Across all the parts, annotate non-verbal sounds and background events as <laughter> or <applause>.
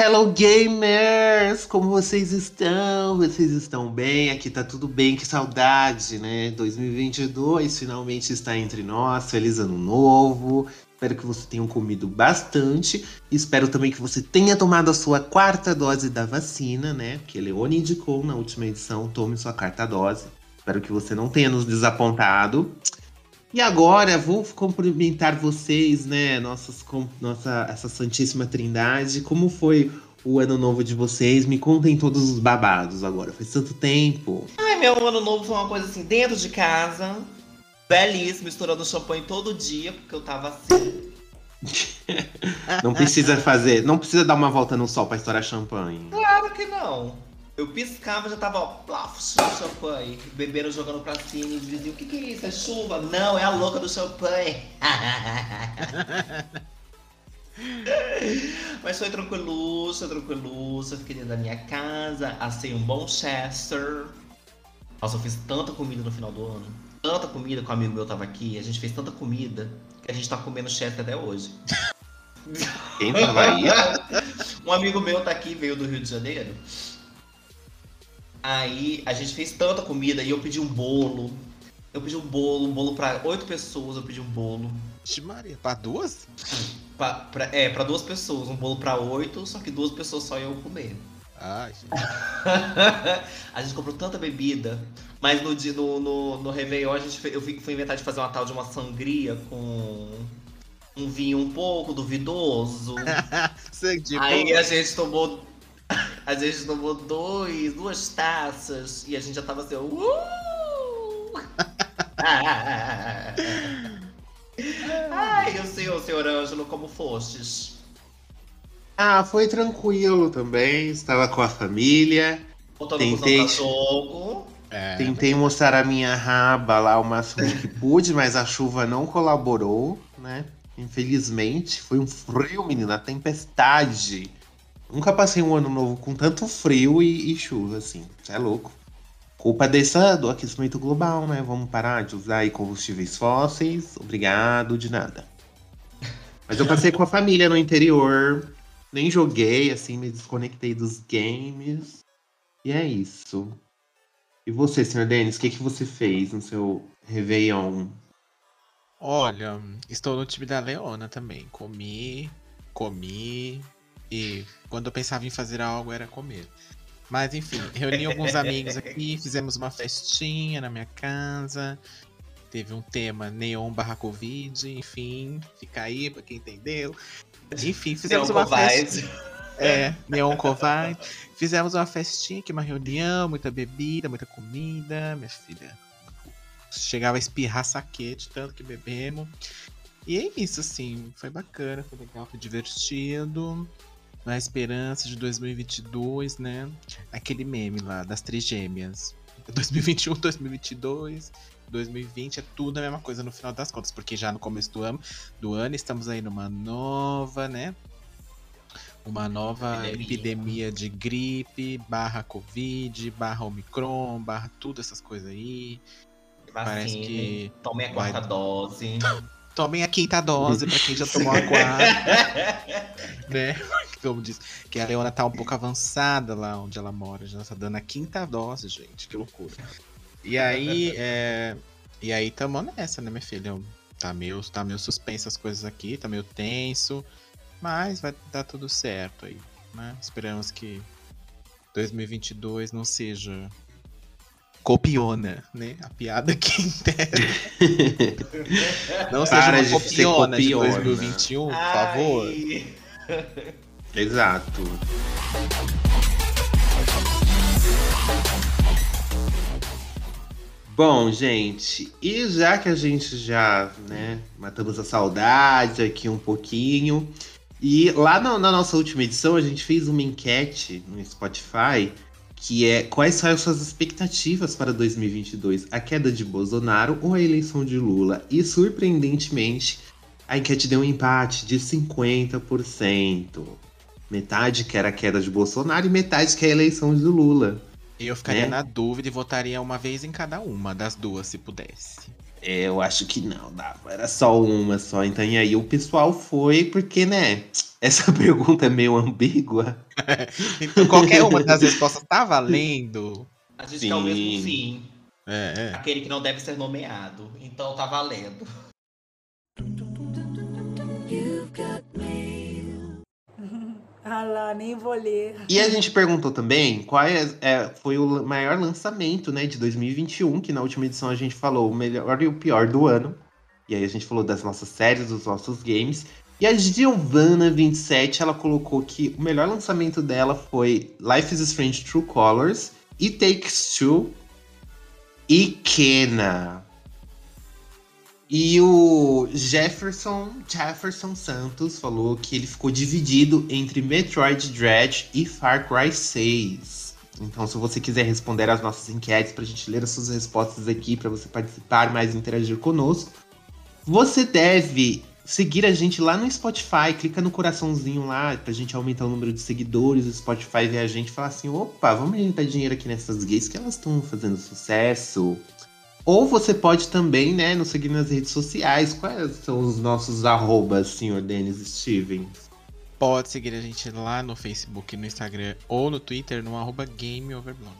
Hello gamers! Como vocês estão? Vocês estão bem? Aqui tá tudo bem, que saudade, né? 2022 finalmente está entre nós. Feliz ano novo. Espero que você tenha comido bastante. Espero também que você tenha tomado a sua quarta dose da vacina, né? Que Leone indicou na última edição. Tome sua quarta dose. Espero que você não tenha nos desapontado. E agora vou cumprimentar vocês, né, nossas, com, nossa, essa Santíssima Trindade. Como foi o ano novo de vocês? Me contem todos os babados agora. Faz tanto tempo. Ai, meu ano novo foi uma coisa assim, dentro de casa. Belíssimo, misturando champanhe todo dia, porque eu tava assim. <laughs> não precisa fazer, não precisa dar uma volta no sol pra estourar champanhe. Claro que não. Eu piscava, já tava, ó, plaf, champanhe. Beberam jogando pra cima e diziam, o que que é isso? É chuva? Não, é a louca do champanhe. <laughs> Mas foi tranquiluça, tranquiluça. Fiquei dentro da minha casa, assei um bom Chester. Nossa, eu fiz tanta comida no final do ano. Tanta comida que um amigo meu tava aqui. A gente fez tanta comida que a gente tá comendo Chester até hoje. Quem tava aí? <laughs> um amigo meu tá aqui, veio do Rio de Janeiro. Aí a gente fez tanta comida e eu pedi um bolo. Eu pedi um bolo, um bolo pra oito pessoas, eu pedi um bolo. Vixe Maria, pra duas? Pra, pra, é, pra duas pessoas, um bolo pra oito, só que duas pessoas só iam comer. Ai, <laughs> a gente comprou tanta bebida, mas no, dia- no, no, no Réveillon a gente eu fui, inventar de fazer uma tal de uma sangria com um vinho um pouco duvidoso. <laughs> De Aí a gente tomou. A gente tomou dois, duas taças e a gente já tava assim, uh! <laughs> Ai, o senhor, senhor Ângelo, como fostes? Ah, foi tranquilo também. Estava com a família. Tentei. Jogo. É, Tentei mostrar a minha raba lá o máximo que <laughs> pude, mas a chuva não colaborou, né? Infelizmente, foi um frio, menina, tempestade. Nunca passei um ano novo com tanto frio e, e chuva, assim. Você é louco. Culpa dessa, do aquecimento global, né? Vamos parar de usar aí combustíveis fósseis. Obrigado, de nada. Mas eu passei com a família no interior. Nem joguei, assim, me desconectei dos games. E é isso. E você, senhor Denis, o que, que você fez no seu Réveillon? Olha, estou no time da Leona também. Comi, comi e quando eu pensava em fazer algo era comer. Mas enfim, reuni alguns <laughs> amigos aqui, fizemos uma festinha na minha casa. Teve um tema neon barra covid, enfim, fica aí pra quem entendeu. Enfim, fizemos Neon uma festa. Covide. É, Neon Covide. Fizemos uma festinha aqui, uma reunião, muita bebida, muita comida, minha filha. Chegava a espirrar saquete, tanto que bebemos. E é isso, assim, foi bacana, foi legal, foi divertido. Na esperança de 2022, né? Aquele meme lá das trigêmeas. 2021, 2022, 2020 é tudo a mesma coisa no final das contas, porque já no começo do ano, do ano estamos aí numa nova, né? Uma nova Epidemia. epidemia, de gripe, barra Covid, barra Omicron, barra tudo essas coisas aí. Parece Vacine, que Tomei a vai- quarta dose. <laughs> Tomem a quinta dose pra quem já <laughs> tomou a quarta, né? Como diz, que a Leona tá um pouco avançada lá onde ela mora, já tá dando a quinta dose, gente, que loucura. E aí, é... e aí tamo nessa, né, minha filha? Tá meio, tá meio suspenso as coisas aqui, tá meio tenso, mas vai dar tudo certo aí, né? Esperamos que 2022 não seja copiona, né? A piada que <laughs> inteira. <laughs> Não seja Para uma de copiona de copiona. 2021, por favor. Exato. Bom, gente, e já que a gente já, né, matamos a saudade aqui um pouquinho, e lá na, na nossa última edição a gente fez uma enquete no Spotify que é quais são as suas expectativas para 2022? A queda de Bolsonaro ou a eleição de Lula? E surpreendentemente, a enquete deu um empate de 50%. Metade quer a queda de Bolsonaro e metade quer a eleição de Lula. Eu ficaria Né? na dúvida e votaria uma vez em cada uma das duas, se pudesse. Eu acho que não, dava. Era só uma só. Então, e aí o pessoal foi, porque, né? <laughs> Essa <laughs> pergunta é meio ambígua. <laughs> Então qualquer uma das respostas tá valendo. A gente quer o mesmo Sim. fim. É, é. Aquele que não deve ser nomeado. Então tá valendo. Ah lá, nem vou ler. E a gente perguntou também qual é, é, foi o maior lançamento né, de 2021, que na última edição a gente falou o melhor e o pior do ano. E aí a gente falou das nossas séries, dos nossos games. E a Giovanna27, ela colocou que o melhor lançamento dela foi Life is Strange True Colors, It Takes Two e Kena. E o Jefferson, Jefferson Santos falou que ele ficou dividido entre Metroid Dread e Far Cry 6. Então, se você quiser responder às nossas enquetes pra gente ler as suas respostas aqui, pra você participar mais e interagir conosco, você deve seguir a gente lá no Spotify, clica no coraçãozinho lá pra gente aumentar o número de seguidores, o Spotify vê a gente e fala assim, opa, vamos injetar dinheiro aqui nessas gays que elas estão fazendo sucesso. Ou você pode também, né, nos seguir nas redes sociais. Quais são os nossos arrobas, senhor Denis Stevens? Pode seguir a gente lá no Facebook, no Instagram ou no Twitter no arroba GameOverblog.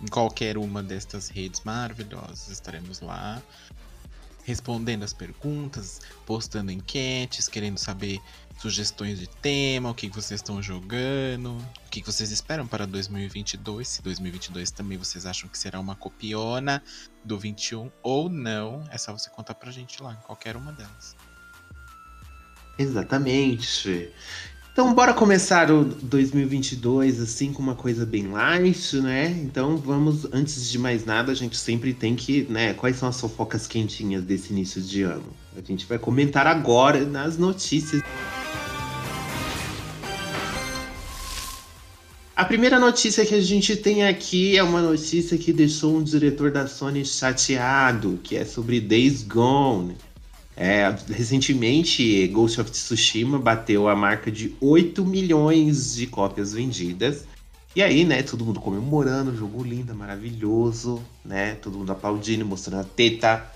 Em qualquer uma destas redes maravilhosas estaremos lá respondendo as perguntas, postando enquetes, querendo saber sugestões de tema, o que vocês estão jogando, o que vocês esperam para 2022, se 2022 também vocês acham que será uma copiona do 21 ou não, é só você contar pra gente lá, em qualquer uma delas. Exatamente. Então, bora começar o 2022 assim com uma coisa bem light, né? Então, vamos, antes de mais nada, a gente sempre tem que, né? Quais são as fofocas quentinhas desse início de ano? A gente vai comentar agora nas notícias. A primeira notícia que a gente tem aqui é uma notícia que deixou um diretor da Sony chateado, que é sobre Days Gone. É, recentemente, Ghost of Tsushima bateu a marca de 8 milhões de cópias vendidas. E aí, né, todo mundo comemorando, jogo lindo, maravilhoso, né? Todo mundo aplaudindo, mostrando a teta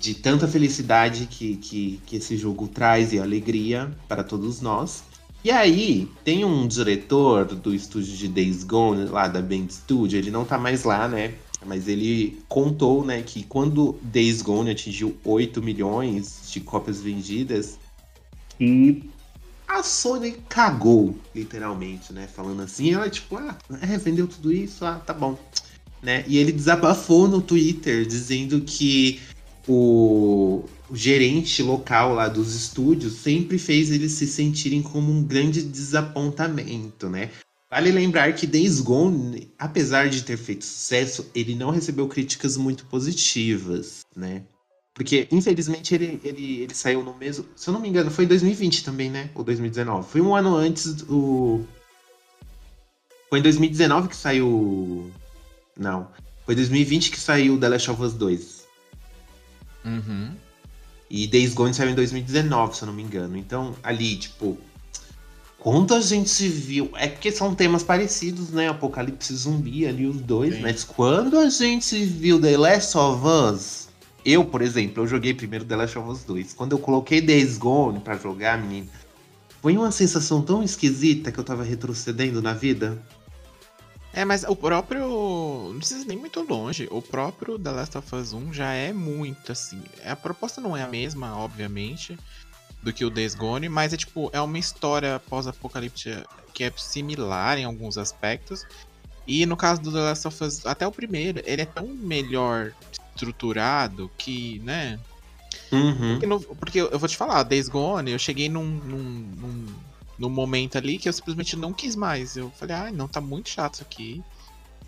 de tanta felicidade que, que, que esse jogo traz e alegria para todos nós. E aí, tem um diretor do estúdio de Days Gone, lá da Band Studio, ele não tá mais lá, né? Mas ele contou, né, que quando Days Gone atingiu 8 milhões de cópias vendidas, e a Sony cagou, literalmente, né? Falando assim, ela tipo, ah, é, vendeu tudo isso, ah, tá bom. Né? E ele desabafou no Twitter, dizendo que o, o gerente local lá dos estúdios sempre fez eles se sentirem como um grande desapontamento, né? Vale lembrar que Days Gone, apesar de ter feito sucesso, ele não recebeu críticas muito positivas, né? Porque, infelizmente, ele, ele, ele saiu no mesmo. Se eu não me engano, foi em 2020 também, né? Ou 2019. Foi um ano antes do. Foi em 2019 que saiu. Não. Foi 2020 que saiu The Last of Us 2. Uhum. E Days Gone saiu em 2019, se eu não me engano. Então, ali, tipo. Quando a gente viu. É porque são temas parecidos, né? Apocalipse zumbi ali, os dois. Sim. Mas quando a gente viu The Last of Us. Eu, por exemplo, eu joguei primeiro The Last of Us 2. Quando eu coloquei Days Gone pra jogar, menino. Foi uma sensação tão esquisita que eu tava retrocedendo na vida. É, mas o próprio. Não precisa nem muito longe. O próprio The Last of Us 1 já é muito assim. A proposta não é a mesma, obviamente, do que o Days Gone, mas é tipo, é uma história pós-apocalíptica que é similar em alguns aspectos. E no caso do The Last of Us, até o primeiro, ele é tão melhor estruturado que, né? Uhum. Porque, no- porque eu eu vou te falar, Days Gone, eu cheguei num, num, num, num momento ali que eu simplesmente não quis mais. Eu falei, ai, não, tá muito chato isso aqui.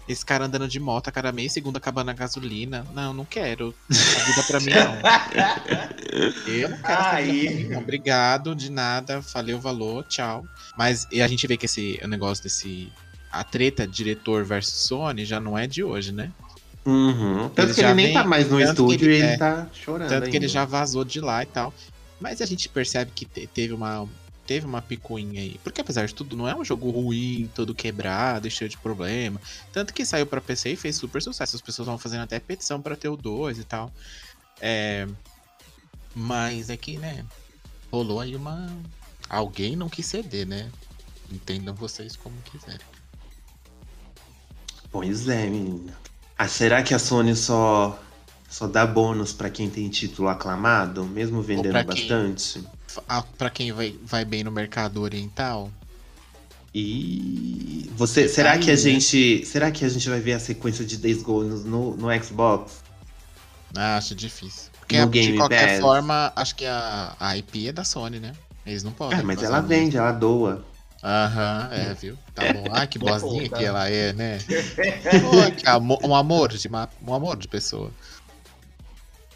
Esse cara andando de moto a cada meio segundo acabando a gasolina. Não, não quero. A vida pra mim não. <laughs> Eu não quero Aí. Obrigado, de nada. Falei o valor, tchau. Mas e a gente vê que esse o negócio desse a treta diretor versus Sony já não é de hoje, né? Uhum. Tanto Ele que ele nem vem- tá mais no estúdio ele- e ele é, tá chorando. Tanto que ele ainda. já vazou de lá e tal. Mas a gente percebe que te- teve uma teve uma picuinha aí. Porque apesar de tudo, não é um jogo ruim, todo quebrado e cheio de problema. Tanto que saiu pra PC e fez super sucesso. As pessoas vão fazendo até petição pra ter o 2 e tal. É... Mas é que, né? Rolou aí uma. Alguém não quis ceder, né? Entendam vocês como quiserem. Pois é, menina. Ah, será que a Sony só, só dá bônus pra quem tem título aclamado, mesmo vendendo pra quem? Ah, Pra quem vai, vai bem no mercado oriental, E você, será Aí, que a né? gente, será que a gente vai ver a sequência de Days Gone no, no Xbox? Ah, acho difícil. Porque No de Game qualquer Pass. forma, acho que a, a IP é da Sony, né? Eles não podem. Ah, mas ela vende, ela doa. Aham, é, viu? Tá bom. Ai, que <laughs> boazinha Puta. que ela é, né? <laughs> Pô, um amor de ma- um amor de pessoa.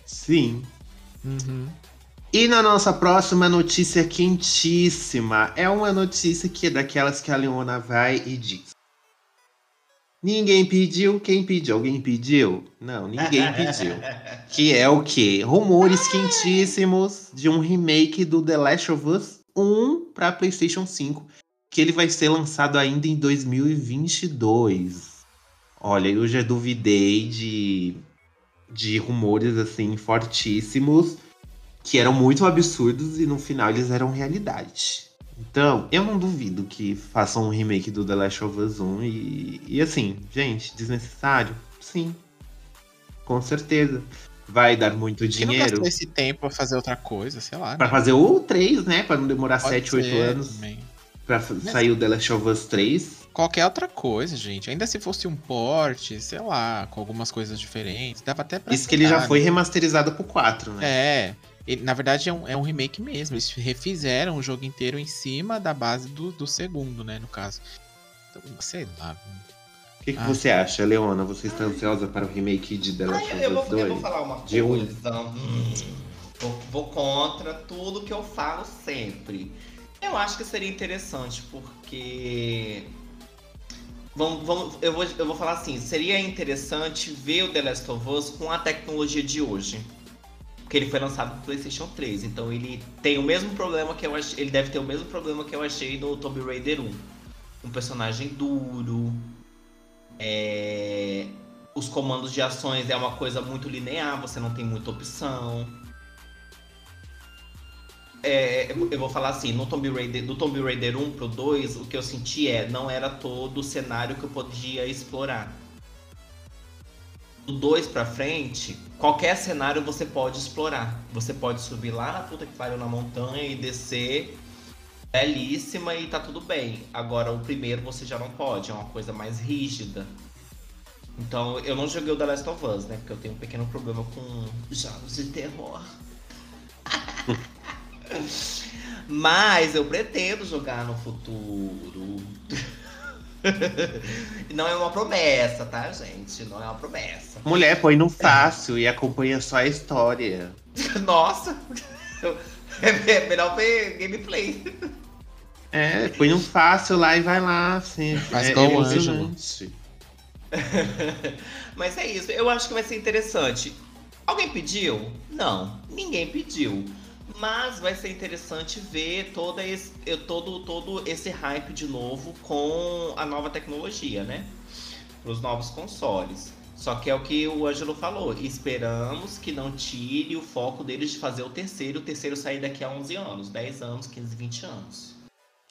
Sim. Uhum. E na nossa próxima notícia quentíssima, é uma notícia que é daquelas que a Leona vai e diz. Ninguém pediu, quem pediu? Alguém pediu? Não, ninguém <laughs> pediu. Que é o quê? Rumores quentíssimos de um remake do The Last of Us 1 para PlayStation 5, que ele vai ser lançado ainda em 2022. Olha, eu já duvidei de, de rumores assim fortíssimos que eram muito absurdos e no final eles eram realidade. Então, eu não duvido que façam um remake do The Last of Us 1 e, e assim, gente, desnecessário? Sim. Com certeza. Vai dar muito não dinheiro gastou esse tempo pra fazer outra coisa, sei lá. Pra né? fazer o 3, né? Pra não demorar Pode 7, 8 ser anos também. pra f- sair o The Last of Us 3. Qualquer outra coisa, gente. Ainda se fosse um porte, sei lá, com algumas coisas diferentes. Dava até pra. Isso que ele já aceitar, foi né? remasterizado pro 4, né? É. Ele, na verdade, é um, é um remake mesmo. Eles refizeram o jogo inteiro em cima da base do, do segundo, né? No caso. Então, sei lá. O que, que Ah. você acha, Leona? Você está ansiosa para o remake de The Last of eu, Us vou, eu 2? vou falar uma De um. coisa. Hum, vou, vou contra tudo que eu falo sempre. Eu acho que seria interessante, porque. Vamos, vamos, eu, vou, eu vou falar assim: seria interessante ver o The Last of Us com a tecnologia de hoje. Porque ele foi lançado no PlayStation 3. Então ele tem o mesmo problema que eu achei. Ele deve ter o mesmo problema que eu achei no Tomb Raider 1. Um personagem duro. É, os comandos de ações é uma coisa muito linear, você não tem muita opção. É, eu vou falar assim, no Tomb Raider, do Tomb Raider 1 pro 2, o que eu senti é, não era todo o cenário que eu podia explorar. Do 2 pra frente, qualquer cenário você pode explorar. Você pode subir lá na puta que pariu na montanha e descer belíssima e tá tudo bem. Agora o primeiro você já não pode, é uma coisa mais rígida. Então eu não joguei o The Last of Us, né? Porque eu tenho um pequeno problema com jogos de terror. <laughs> Mas eu pretendo jogar no futuro. <laughs> Não é uma promessa, tá, gente? Não é uma promessa. Mulher, põe no fácil e acompanha só a história. <laughs> Nossa! <laughs> É melhor ver gameplay. É, põe no fácil lá e vai lá. Assim, Faz é igual o emocionante. Mas é isso, eu acho que vai ser interessante. Alguém pediu? Não, ninguém pediu. Mas vai ser interessante ver toda esse, todo, todo esse hype de novo com a nova tecnologia, né? Para os novos consoles. Só que é o que o Ângelo falou. Esperamos que não tire o foco deles de fazer o terceiro. O terceiro sair daqui a 11 anos, 10 anos, 15, 20 anos.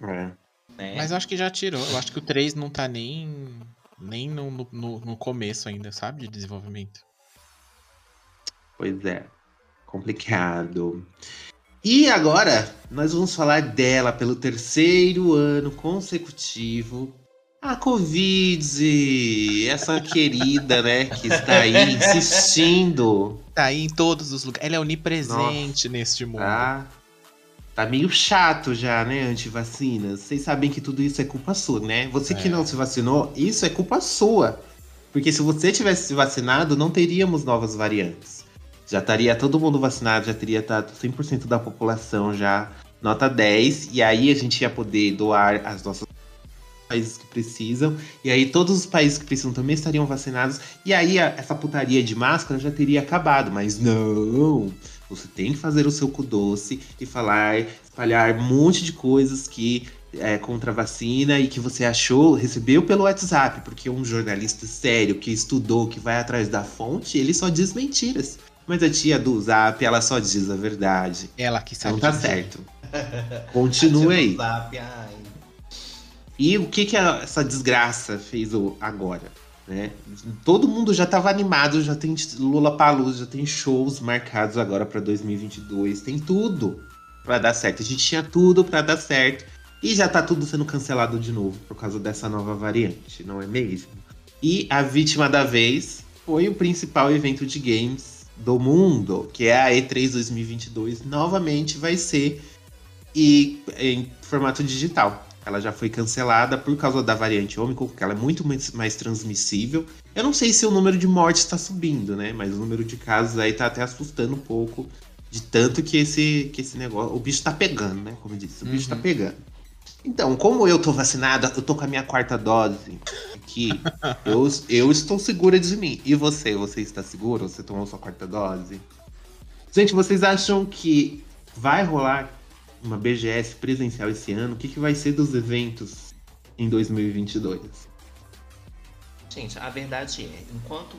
É. Né? Mas eu acho que já tirou. Eu acho que o 3 não tá nem, nem no, no- no, no começo ainda, sabe? De desenvolvimento. Pois é. Complicado. E agora, nós vamos falar dela pelo terceiro ano consecutivo. A Covid, essa querida, né, que está aí <laughs> insistindo, Tá aí em todos os lugares. Ela é onipresente neste mundo. tá? Tá meio chato já, né, antivacinas. Vocês sabem que tudo isso é culpa sua, né? Você que É. não se vacinou, isso é culpa sua. Porque se você tivesse se vacinado, não teríamos novas variantes. Já estaria todo mundo vacinado, já teria estado 100% da população já nota 10. E aí a gente ia poder doar as nossas países que precisam, e aí todos os países que precisam também estariam vacinados, e aí a, essa putaria de máscara já teria acabado, mas não! Você tem que fazer o seu cu doce e falar, espalhar um monte de coisas que é contra a vacina e que você achou, recebeu pelo WhatsApp, porque um jornalista sério que estudou, que vai atrás da fonte, ele só diz mentiras. Mas a tia do Zap, ela só diz a verdade. Ela que sabe. Então tá dizer. certo. <laughs> Continue aí. Zap. E o que que essa desgraça fez agora? Né? Todo mundo já tava animado, já tem Lula Palusa, já tem shows marcados agora pra 2022, tem tudo pra dar certo. A gente tinha tudo pra dar certo e já tá tudo sendo cancelado de novo por causa dessa nova variante, não é mesmo? E a vítima da vez foi o principal evento de games do mundo, que é a E3 2022, novamente vai ser e em formato digital. Ela já foi cancelada por causa da variante Ômicron, porque ela é muito mais, mais transmissível. Eu não sei se o número de mortes está subindo, né? Mas o número de casos aí tá até assustando um pouco. De tanto que esse, que esse negócio. O bicho tá pegando, né? Como eu disse, o bicho tá Uhum. pegando. Então, como eu tô vacinada, eu tô com a minha quarta dose aqui. <laughs> eu, eu estou segura de mim. E você? Você está seguro? Você tomou sua quarta dose? Gente, vocês acham que vai rolar uma BGS presencial esse ano? O que, que vai ser dos eventos em 2022? Gente, a verdade é, enquanto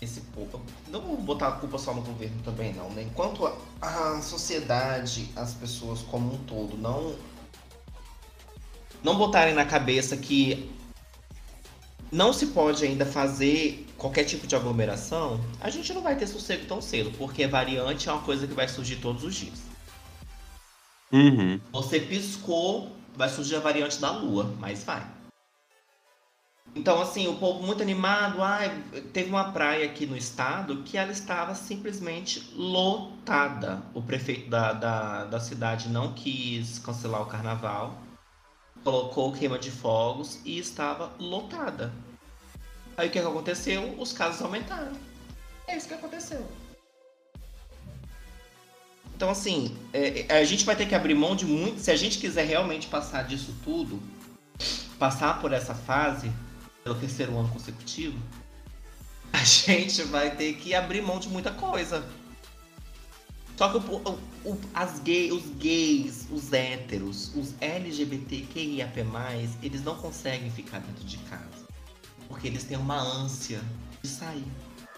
esse povo. Não vou botar a culpa só no governo também, não, né? Enquanto a, a sociedade, as pessoas como um todo, não. Não botarem na cabeça que não se pode ainda fazer qualquer tipo de aglomeração, a gente não vai ter sossego tão cedo, porque variante é uma coisa que vai surgir todos os dias. Uhum. Você piscou, vai surgir a variante da lua, mas vai. Então, assim, o povo muito animado. Ai, teve uma praia aqui no estado que ela estava simplesmente lotada. O prefeito da, da, da cidade não quis cancelar o carnaval, colocou queima de fogos e estava lotada. Aí o que, que aconteceu? Os casos aumentaram. É isso que aconteceu. Então, assim, é, é, a gente vai ter que abrir mão de muito. Se a gente quiser realmente passar disso tudo, passar por essa fase, pelo terceiro ano consecutivo, <laughs> a gente vai ter que abrir mão de muita coisa. Só que o, o- as gay, os gays, os héteros, os LGBTQIAP+, eles não conseguem ficar dentro de casa. Porque eles têm uma ânsia de sair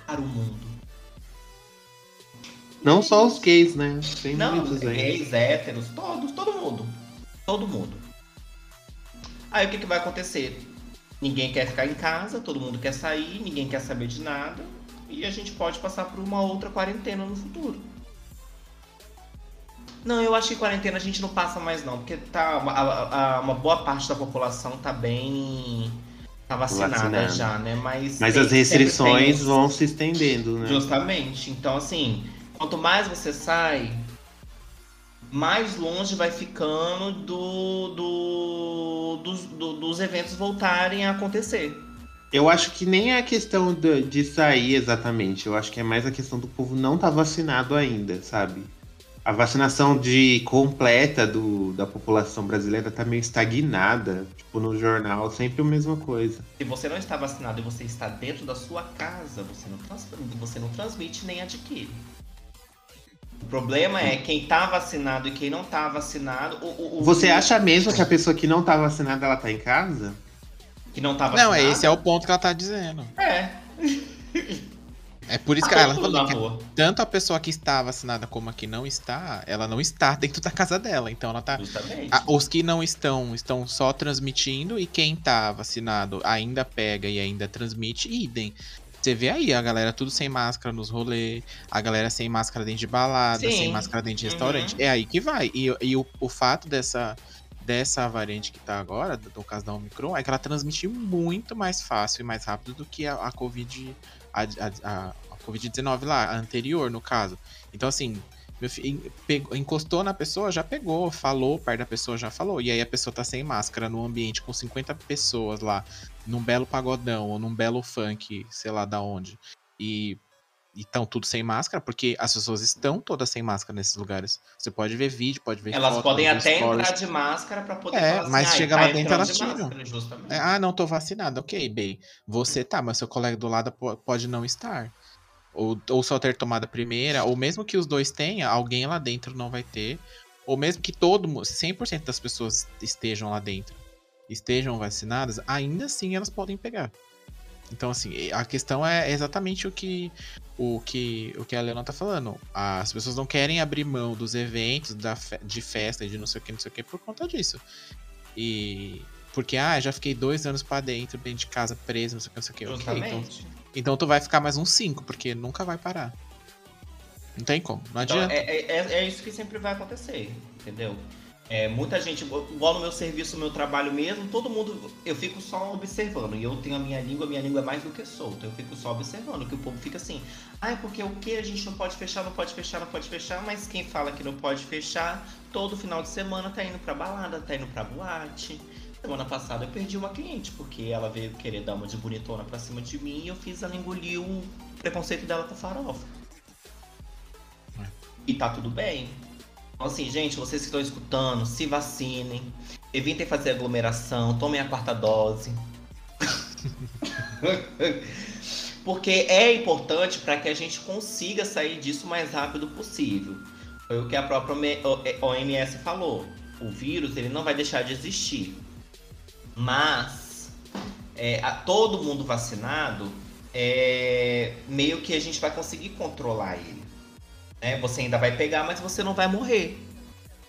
para o mundo. Não só os gays, né? Tem Não, muitos aí. gays, héteros, todos, todo mundo. Todo mundo. Aí o que, que vai acontecer? Ninguém quer ficar em casa, todo mundo quer sair, ninguém quer saber de nada. E a gente pode passar por uma outra quarentena no futuro. Não, eu acho que quarentena a gente não passa mais não, porque tá uma, a- a- uma boa parte da população tá bem tá vacinada Vacinada. já, né? Mas Mas tem- as restrições tem vão se estendendo, né? Justamente. Então, assim, quanto mais você sai, mais longe vai ficando do, do- dos, do- dos eventos voltarem a acontecer. Eu acho que nem é a questão de, de sair exatamente. Eu acho que é mais a questão do povo não estar vacinado ainda, sabe? A vacinação de completa do, da população brasileira tá meio estagnada. Tipo, no jornal, sempre a mesma coisa. Se você não está vacinado e você está dentro da sua casa, você não, trans- você não transmite nem adquire. O problema é quem tá vacinado e quem não tá vacinado. O, o- o- Você acha mesmo que a pessoa que não tá vacinada, ela tá em casa? que não tá vacinado? Não, é esse é o ponto que ela tá dizendo. É. <laughs> É por isso que ela falou que rua. tanto a pessoa que está vacinada como a que não está, ela não está dentro da casa dela. Então ela tá. A- os que não estão, estão só transmitindo, e quem tá vacinado ainda pega e ainda transmite, idem. Você vê aí a galera tudo sem máscara nos rolês, a galera sem máscara dentro de balada, Sim. sem máscara dentro de Uhum. restaurante. É aí que vai. E, e o, o fato dessa, dessa variante que tá agora, no caso da Omicron, é que ela transmite muito mais fácil e mais rápido do que a, a Covid. A, a, a- a Covid-19 lá, a anterior, no caso. Então, assim, filho, pegou- encostou na pessoa, já pegou, falou, perto da pessoa já falou. E aí a pessoa tá sem máscara num ambiente com 50 pessoas lá, num belo pagodão ou num belo funk, sei lá da onde. E estão tudo sem máscara, porque as pessoas estão todas sem máscara nesses lugares. Você pode ver vídeo, pode ver Elas foto, podem até stories. entrar de máscara pra poder É, assim, mas "Ai, chega tá lá dentro, elas de tiram. máscara", justamente. É, ah, não tô vacinado. Ok, bem. Você tá, mas seu colega do lado po- pode não estar. Ou, ou só ter tomado a primeira, ou mesmo que os dois tenham, alguém lá dentro não vai ter. Ou mesmo que todo mundo, 100% das pessoas estejam lá dentro, estejam vacinadas, ainda assim elas podem pegar. Então, assim, a questão é exatamente o que o que, o que a Leona tá falando. As pessoas não querem abrir mão dos eventos, da fe- de festa, e de não sei o que, não sei o que, por conta disso. E. Porque, ah, já fiquei dois anos pra dentro, dentro de casa, preso, não sei o que, não sei o que. Ok, então, então tu vai ficar mais uns cinco, porque nunca vai parar. Não tem como, não Então, adianta. é, é, é- é isso que sempre vai acontecer, entendeu? É, muita gente, igual no meu serviço, no meu trabalho mesmo, todo mundo, eu fico só observando. E eu tenho a minha língua, minha língua é mais do que solta. Eu fico só observando, que o povo fica assim, ah, é porque o que a gente não pode fechar, não pode fechar, não pode fechar, mas quem fala que não pode fechar, todo final de semana tá indo pra balada, tá indo pra boate. Semana passada eu perdi uma cliente, porque ela veio querer dar uma de bonitona pra cima de mim e eu fiz ela engolir o preconceito dela com farofa. E tá tudo bem. Então, assim, gente, vocês que estão escutando, se vacinem. Evitem fazer aglomeração, tomem a quarta dose. <laughs> Porque é importante para que a gente consiga sair disso o mais rápido possível. Foi o que a própria OMS falou. O vírus ele não vai deixar de existir. Mas é, a todo mundo vacinado, é, meio que a gente vai conseguir controlar ele. Né? Você ainda vai pegar, mas você não vai morrer.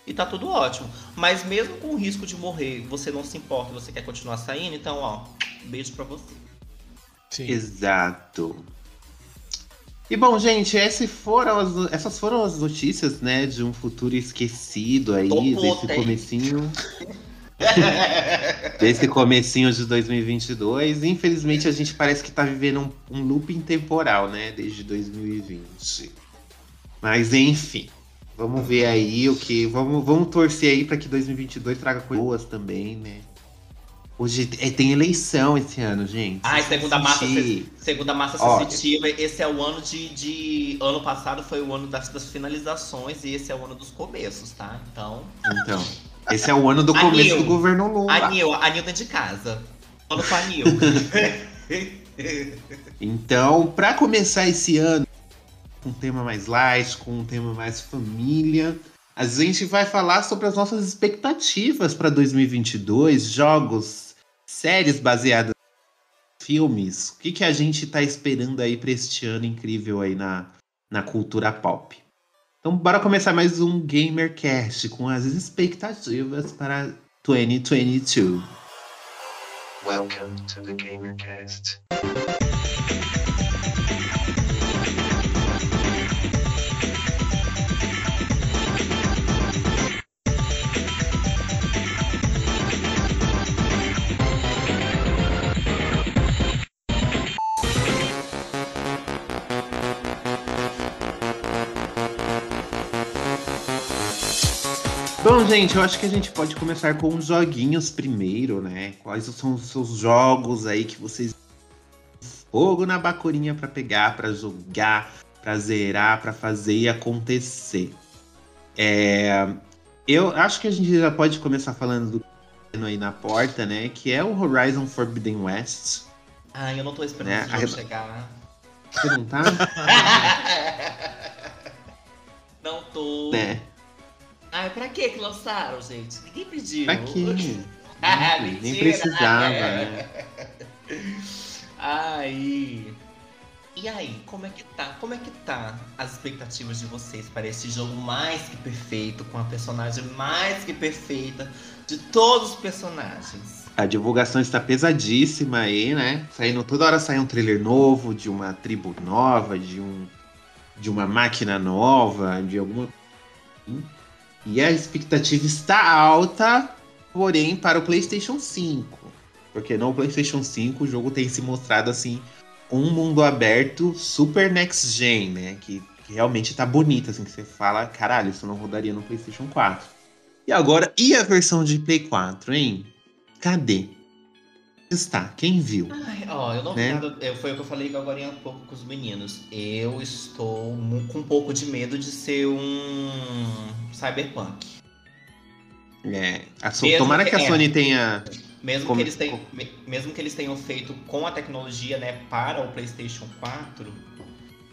E tá tudo ótimo. Mas mesmo com o risco de morrer, você não se importa, você quer continuar saindo, então, ó, beijo pra você. Sim. Exato. E bom, gente, essas foram as, essas foram as notícias, né, de um futuro esquecido aí, Tô desse puta, comecinho, <laughs> desse comecinho de 2022. Infelizmente, a gente parece que tá vivendo um, um looping temporal, né, desde 2020. Mas enfim, vamos ver aí o que, vamos, vamos torcer aí para que 2022 traga coisas boas também, né. Hoje é, tem eleição esse ano, gente. Ai, segunda massa, segunda massa Olha. sensitiva, esse é o ano de, de- Ano passado foi o ano das, das finalizações e esse é o ano dos começos, tá? Então. Então, esse é o ano do <laughs> começo do governo Lula. Anil, Anil dentro de casa. Ano com a Anil. <laughs> Então, para começar esse ano com um tema mais light, com um tema mais família, a gente vai falar sobre as nossas expectativas para 2022, jogos, séries baseadas em filmes. O que, que a gente tá esperando aí para este ano incrível aí na, na cultura pop? Então, bora começar mais um GamerCast com as expectativas para 2022. Welcome to the GamerCast. Bom, gente, eu acho que a gente pode começar com os joguinhos primeiro, né? Quais são os seus jogos aí que vocês fogo na bacurinha pra pegar, pra jogar, pra zerar, pra fazer e acontecer. É, eu acho que a gente já pode começar falando do que aí na porta, né? Que é o Horizon Forbidden West. Ai, eu não tô esperando Né, esse a jogo reda- chegar. Você não tá? <laughs> não tô. né? Ai, pra que que lançaram, gente? Ninguém pediu. Pra quê? <laughs> Ah, Nem precisava, né? Aí. E aí, como é que tá? Como é que tá as expectativas de vocês para esse jogo mais que perfeito, com a personagem mais que perfeita de todos os personagens? A divulgação está pesadíssima aí, né? Saindo toda hora sai um trailer novo de uma tribo nova, de um de uma máquina nova, de alguma e a expectativa está alta, porém para o PlayStation 5, porque no PlayStation 5 o jogo tem se mostrado assim um mundo aberto super next gen, né? Que, que realmente tá bonito assim que você fala, caralho, isso não rodaria no PlayStation 4. E agora, e a versão de Play 4, hein? Cadê? Está? Quem viu? Ai, ó, eu não Né? vi nada. eu- Foi o que eu falei agora há pouco com os meninos. Eu estou com um pouco de medo de ser um cyberpunk. É, a Mesmo Tomara que- que a é. Sony tenha. Mesmo Como- que, eles tenham, me- mesmo que eles tenham feito com a tecnologia, né, para o PlayStation 4,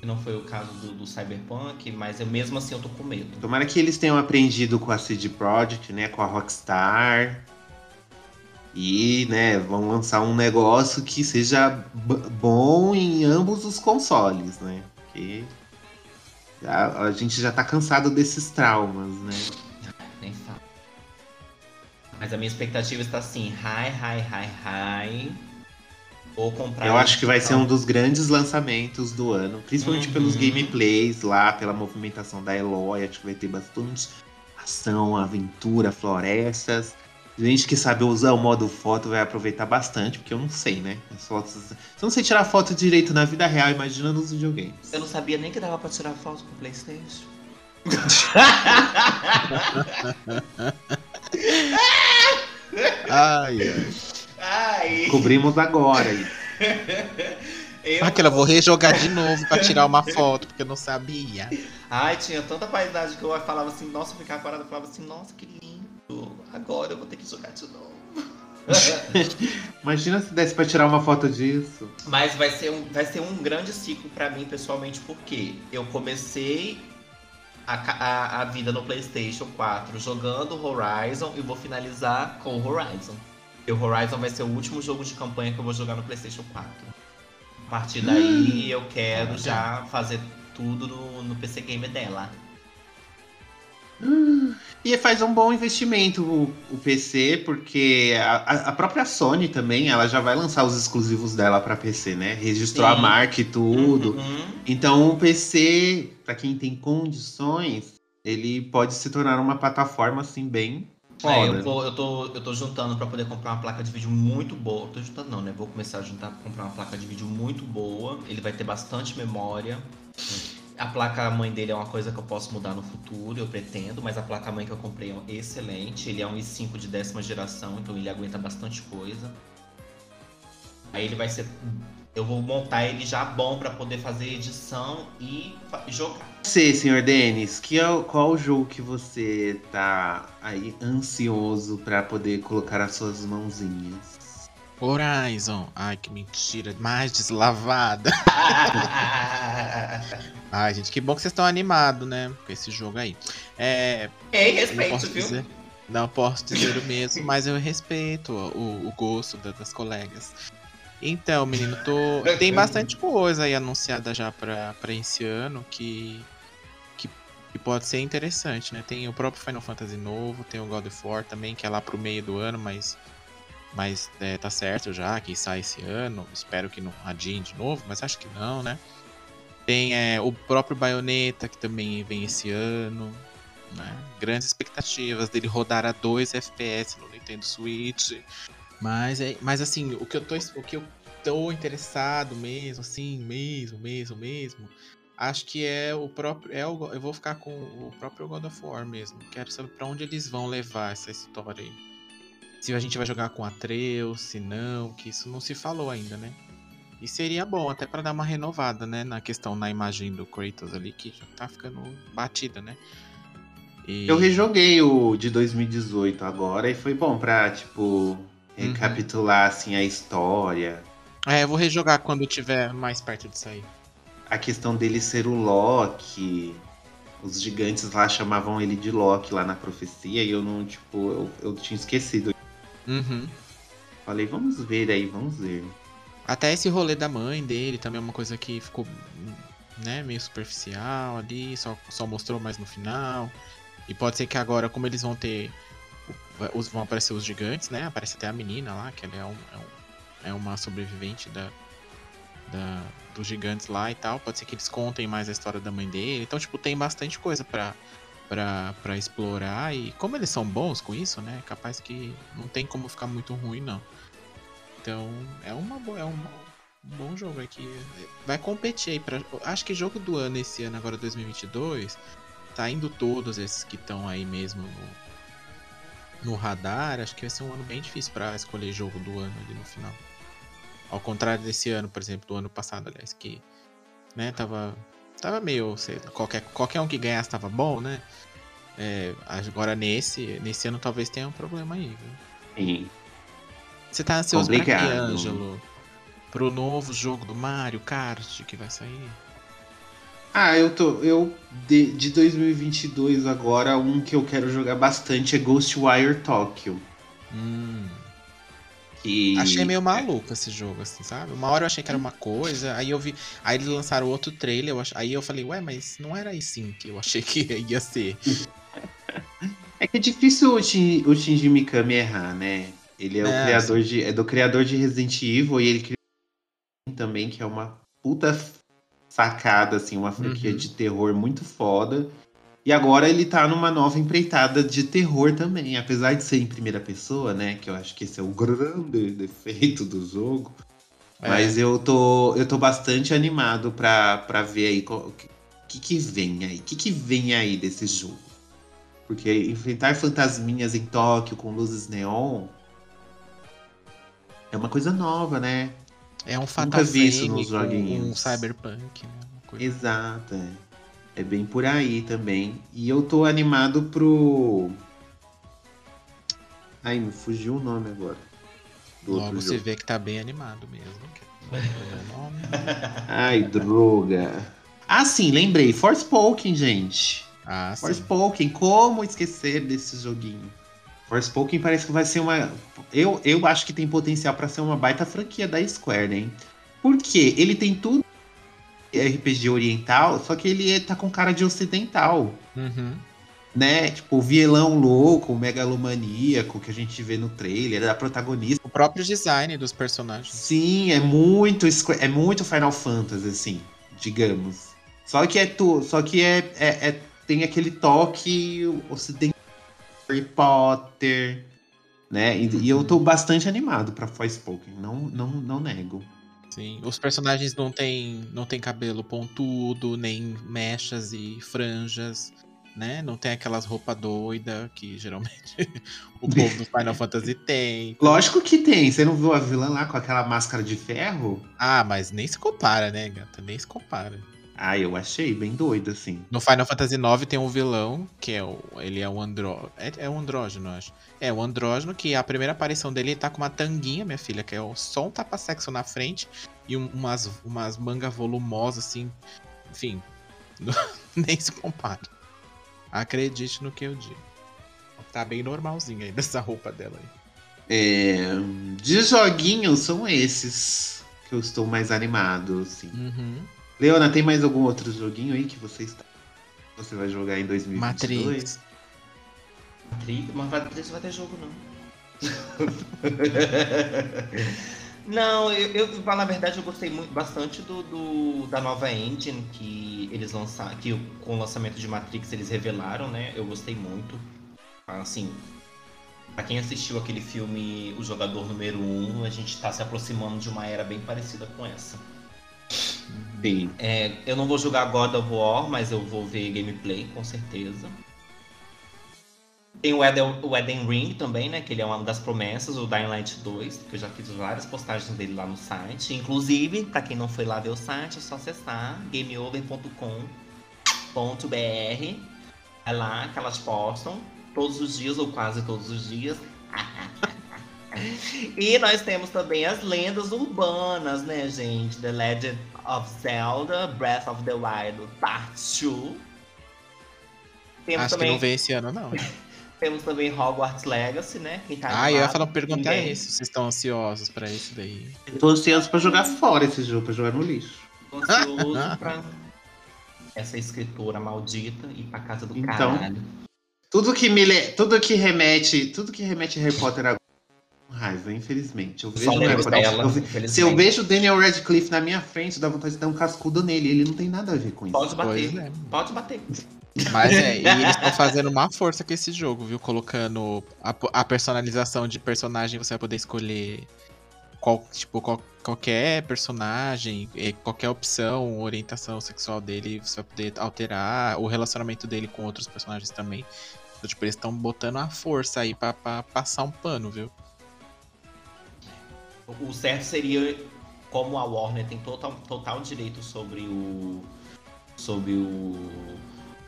que não foi o caso do, do Cyberpunk, mas eu mesmo assim eu tô com medo. Tomara que eles tenham aprendido com a CD Projekt, né? Com a Rockstar. E, né, vão lançar um negócio que seja bom em ambos os consoles, né? Porque a, a gente já tá cansado desses traumas, né? Nem falo. Mas a minha expectativa está assim, high, high, high, high. Vou comprar. Eu acho que vai ser um dos grandes lançamentos do ano, principalmente Uhum. pelos gameplays lá, pela movimentação da Eloy. Acho que vai ter bastante ação, aventura, florestas. Gente que sabe usar o modo foto vai aproveitar bastante, porque eu não sei, né? As fotos... Se eu não sei tirar foto direito na vida real, imagina nos videogames. Eu não sabia nem que dava pra tirar foto com o PlayStation. Ai, ai. Ai! Cobrimos agora aí. Eu- Aquela, vou rejogar de novo pra tirar uma <laughs> foto, porque eu não sabia. Ai, tinha tanta paisagem que eu falava assim, nossa, eu ficava parado, eu falava assim, nossa, que lindo. Agora eu vou ter que jogar de novo. <laughs> Imagina se desse pra tirar uma foto disso. Mas vai ser um, vai ser um grande ciclo pra mim, pessoalmente, porque eu comecei a, a, a vida no PlayStation 4 jogando Horizon e vou finalizar com Horizon. E o Horizon vai ser o último jogo de campanha que eu vou jogar no PlayStation 4. A partir daí eu quero já fazer tudo no, no PC Game dela. E faz um bom investimento o, o PC, porque a, a- a própria Sony também, ela já vai lançar os exclusivos dela pra PC, né? Registrou a Sim. marca e tudo. Uhum. Então o PC, pra quem tem condições, ele pode se tornar uma plataforma assim bem É, eu, vou- eu tô, eu tô juntando pra poder comprar uma placa de vídeo muito boa. Tô juntando não, né? Vou começar a juntar pra comprar uma placa de vídeo muito boa. Ele vai ter bastante memória. A placa mãe dele é uma coisa que eu posso mudar no futuro, eu pretendo, mas a placa mãe que eu comprei é excelente. Ele é um i5 de décima geração, então ele aguenta bastante coisa. Aí ele vai ser. Eu vou montar ele já bom pra poder fazer edição e jogar. Você, senhor Denis, que é, qual o jogo que você tá aí ansioso pra poder colocar as suas mãozinhas? Horizon. Ai, que mentira. Mais deslavada. <laughs> Ai, gente, que bom que vocês estão animados, né? Com esse jogo aí. É, Ei, não respeito, posso viu? dizer. Não posso dizer o mesmo, mas eu respeito o, o gosto da- das colegas. Então, menino, tô... tem bastante coisa aí anunciada já pra, pra esse ano que, que, que pode ser interessante, né? Tem o próprio Final Fantasy novo, tem o God of War também, que é lá pro meio do ano, mas, mas é, tá certo já que sai esse ano. Espero que não adiem de novo, mas acho que não, né? Tem é, o próprio Bayonetta, que também vem esse ano. Né? Grandes expectativas dele rodar a 2 FPS no Nintendo Switch. Mas, é, mas assim, o que, eu tô, o que eu tô interessado mesmo, assim, mesmo, mesmo, mesmo, acho que é o próprio. É o, eu vou ficar com o próprio God of War mesmo. Quero saber pra onde eles vão levar essa história aí. Se a gente vai jogar com Atreus, se não, que isso não se falou ainda, né? E seria bom até pra dar uma renovada, né? Na questão, na imagem do Kratos ali, que já tá ficando batida, né? E- Eu rejoguei o de 2018 agora e foi bom pra, tipo, recapitular assim a história. É, eu vou rejogar quando tiver mais perto de sair. A questão dele ser o Loki. Os gigantes lá chamavam ele de Loki lá na profecia e eu não, tipo, eu, eu tinha esquecido. Uhum. Falei, vamos ver aí, vamos ver. Até esse rolê da mãe dele também é uma coisa que ficou né, meio superficial ali, só, só mostrou mais no final. E pode ser que agora, como eles vão ter. Os, vão aparecer os gigantes, né? Aparece até a menina lá, que ela é, um, é, um- é uma sobrevivente da, da, dos gigantes lá e tal. Pode ser que eles contem mais a história da mãe dele. Então, tipo, tem bastante coisa pra, pra explorar. E como eles são bons com isso, né? Capaz que não tem como ficar muito ruim, não. Então, é uma é um, bom jogo aqui. Vai competir aí para acho que jogo do ano esse ano agora 2022 tá indo todos esses que estão aí mesmo no, no radar, acho que vai ser um ano bem difícil pra escolher jogo do ano ali no final. Ao contrário desse ano, por exemplo, do ano passado, aliás, que né, tava, tava meio, sei qualquer, qualquer um que ganhasse tava bom, né? É, agora nesse, nesse ano talvez tenha um problema aí, viu? Sim. Você tá ansioso pra quê, Complicado. Ângelo? Pro novo jogo do Mario Kart que vai sair? Ah, eu tô. Eu. De, de 2022 agora, um que eu quero jogar bastante é Ghostwire Tokyo. Hum, Que achei meio maluco esse jogo, assim, sabe? Uma hora eu achei que era uma coisa, aí eu vi. Aí eles lançaram outro trailer, eu ach- aí eu falei, ué, mas não era assim que eu achei que <laughs> ia ser. <laughs> É que é difícil o, Shin, o Shinji Mikami errar, né? Ele é, o É, criador de. É do criador de Resident Evil e ele criou também, que é uma puta sacada, assim, uma franquia Uhum. de terror muito foda. E agora ele tá numa nova empreitada de terror também, apesar de ser em primeira pessoa, né? Que eu acho que esse é o grande <laughs> defeito do jogo. É. Mas eu tô, eu tô bastante animado pra, pra ver aí o que, que, vem aí. O que, que vem aí desse jogo? Porque enfrentar fantasminhas em Tóquio com luzes neon é uma coisa nova, né? É um nos com um joguinhos. Cyberpunk, né? Exato, é. É bem por aí também. E eu tô animado pro. Ai, me fugiu o nome agora. Do Logo você jogo. vê que tá bem animado mesmo. é. <laughs> Ai, droga. Ah, sim, lembrei. Forspoken, gente. Ah. Forspoken, como esquecer desse joguinho? Forspoken parece que vai ser uma. Eu, eu acho que tem potencial pra ser uma baita franquia da Square, né? Porque ele tem tudo RPG oriental, só que ele tá com cara de ocidental, Uhum. né? Tipo, o vielão louco, o megalomaníaco que a gente vê no trailer, a protagonista. O próprio design dos personagens. Sim, é muito é muito Final Fantasy, assim, digamos. Só que é tu, só que é, é- é- tem aquele toque ocidental, Harry Potter, né? E, e eu tô bastante animado pra Forspoken, não, não, não nego. Sim. Os personagens não têm não tem cabelo pontudo, nem mechas e franjas, né? Não tem aquelas roupas doidas que geralmente <laughs> o povo do Final Fantasy tem. Lógico que tem, você não viu a vilã lá com aquela máscara de ferro? Ah, mas nem se compara, né, gata? Nem se compara. Ah, eu achei bem doido, assim. No Final Fantasy IX tem um vilão, que é o. Ele é um andró. É, é um andrógeno, acho. É, o andrógeno, que a primeira aparição dele ele tá com uma tanguinha, minha filha, que é o- só um tapa-sexo na frente e um- umas, umas mangas volumosas, assim. Enfim. <laughs> nem se compara. Acredite no que eu digo. Tá bem normalzinha aí dessa roupa dela aí. É, de joguinhos são esses que eu estou mais animado, assim. Uhum. Leona, tem mais algum outro joguinho aí que você está você vai jogar em 2022? Matrix. Matrix, mas Matrix não vai ter jogo, não. <laughs> não, eu, eu pra falar a verdade, eu gostei muito, bastante do, do- da nova engine que eles lançaram, que com o lançamento de Matrix eles revelaram, né? Eu gostei muito. Assim, pra quem assistiu aquele filme O Jogador Número 1, a gente tá se aproximando de uma era bem parecida com essa. Sim. É, eu não vou jogar God of War, mas eu vou ver gameplay, com certeza. Tem o Eden, o Eden Ring também, né? Que ele é uma das promessas, o Dying Light 2, que eu já fiz várias postagens dele lá no site. Inclusive, pra quem não foi lá ver o site, é só acessar gameover.com.br. Vai lá que elas postam todos os dias, ou quase todos os dias. <laughs> <laughs> E nós temos também as lendas urbanas, né, gente? The Legend of Zelda, Breath of the Wild, Part 2. Temos Acho que também, não vem esse ano, não. <laughs> temos também Hogwarts Legacy, né? Quem tá Ah, eu ia falar perguntar Ninguém. isso. Vocês estão ansiosos pra esse daí? Eu tô ansioso pra jogar fora esse jogo, pra jogar no lixo. Tô ansioso <laughs> pra essa escritora maldita ir pra casa do Então, caralho. Tudo que me le... tudo que remete, tudo que remete a Harry Potter agora raiva, infelizmente. Eu vejo Só dela, eu ve- se eu vejo o Daniel Radcliffe na minha frente, dá vontade de dar um cascudo nele. Ele não tem nada a ver com isso. Pode bater. Pois é. Pode bater. Mas é, e eles estão fazendo uma força com esse jogo, viu? Colocando a, a personalização de personagem, você vai poder escolher qual, tipo, qual- qualquer personagem, qualquer opção, orientação sexual dele, você vai poder alterar o relacionamento dele com outros personagens também. Então, tipo, eles estão botando a força aí pra, pra passar um pano, viu? O certo seria, como a Warner tem total, total direito sobre o. sobre o.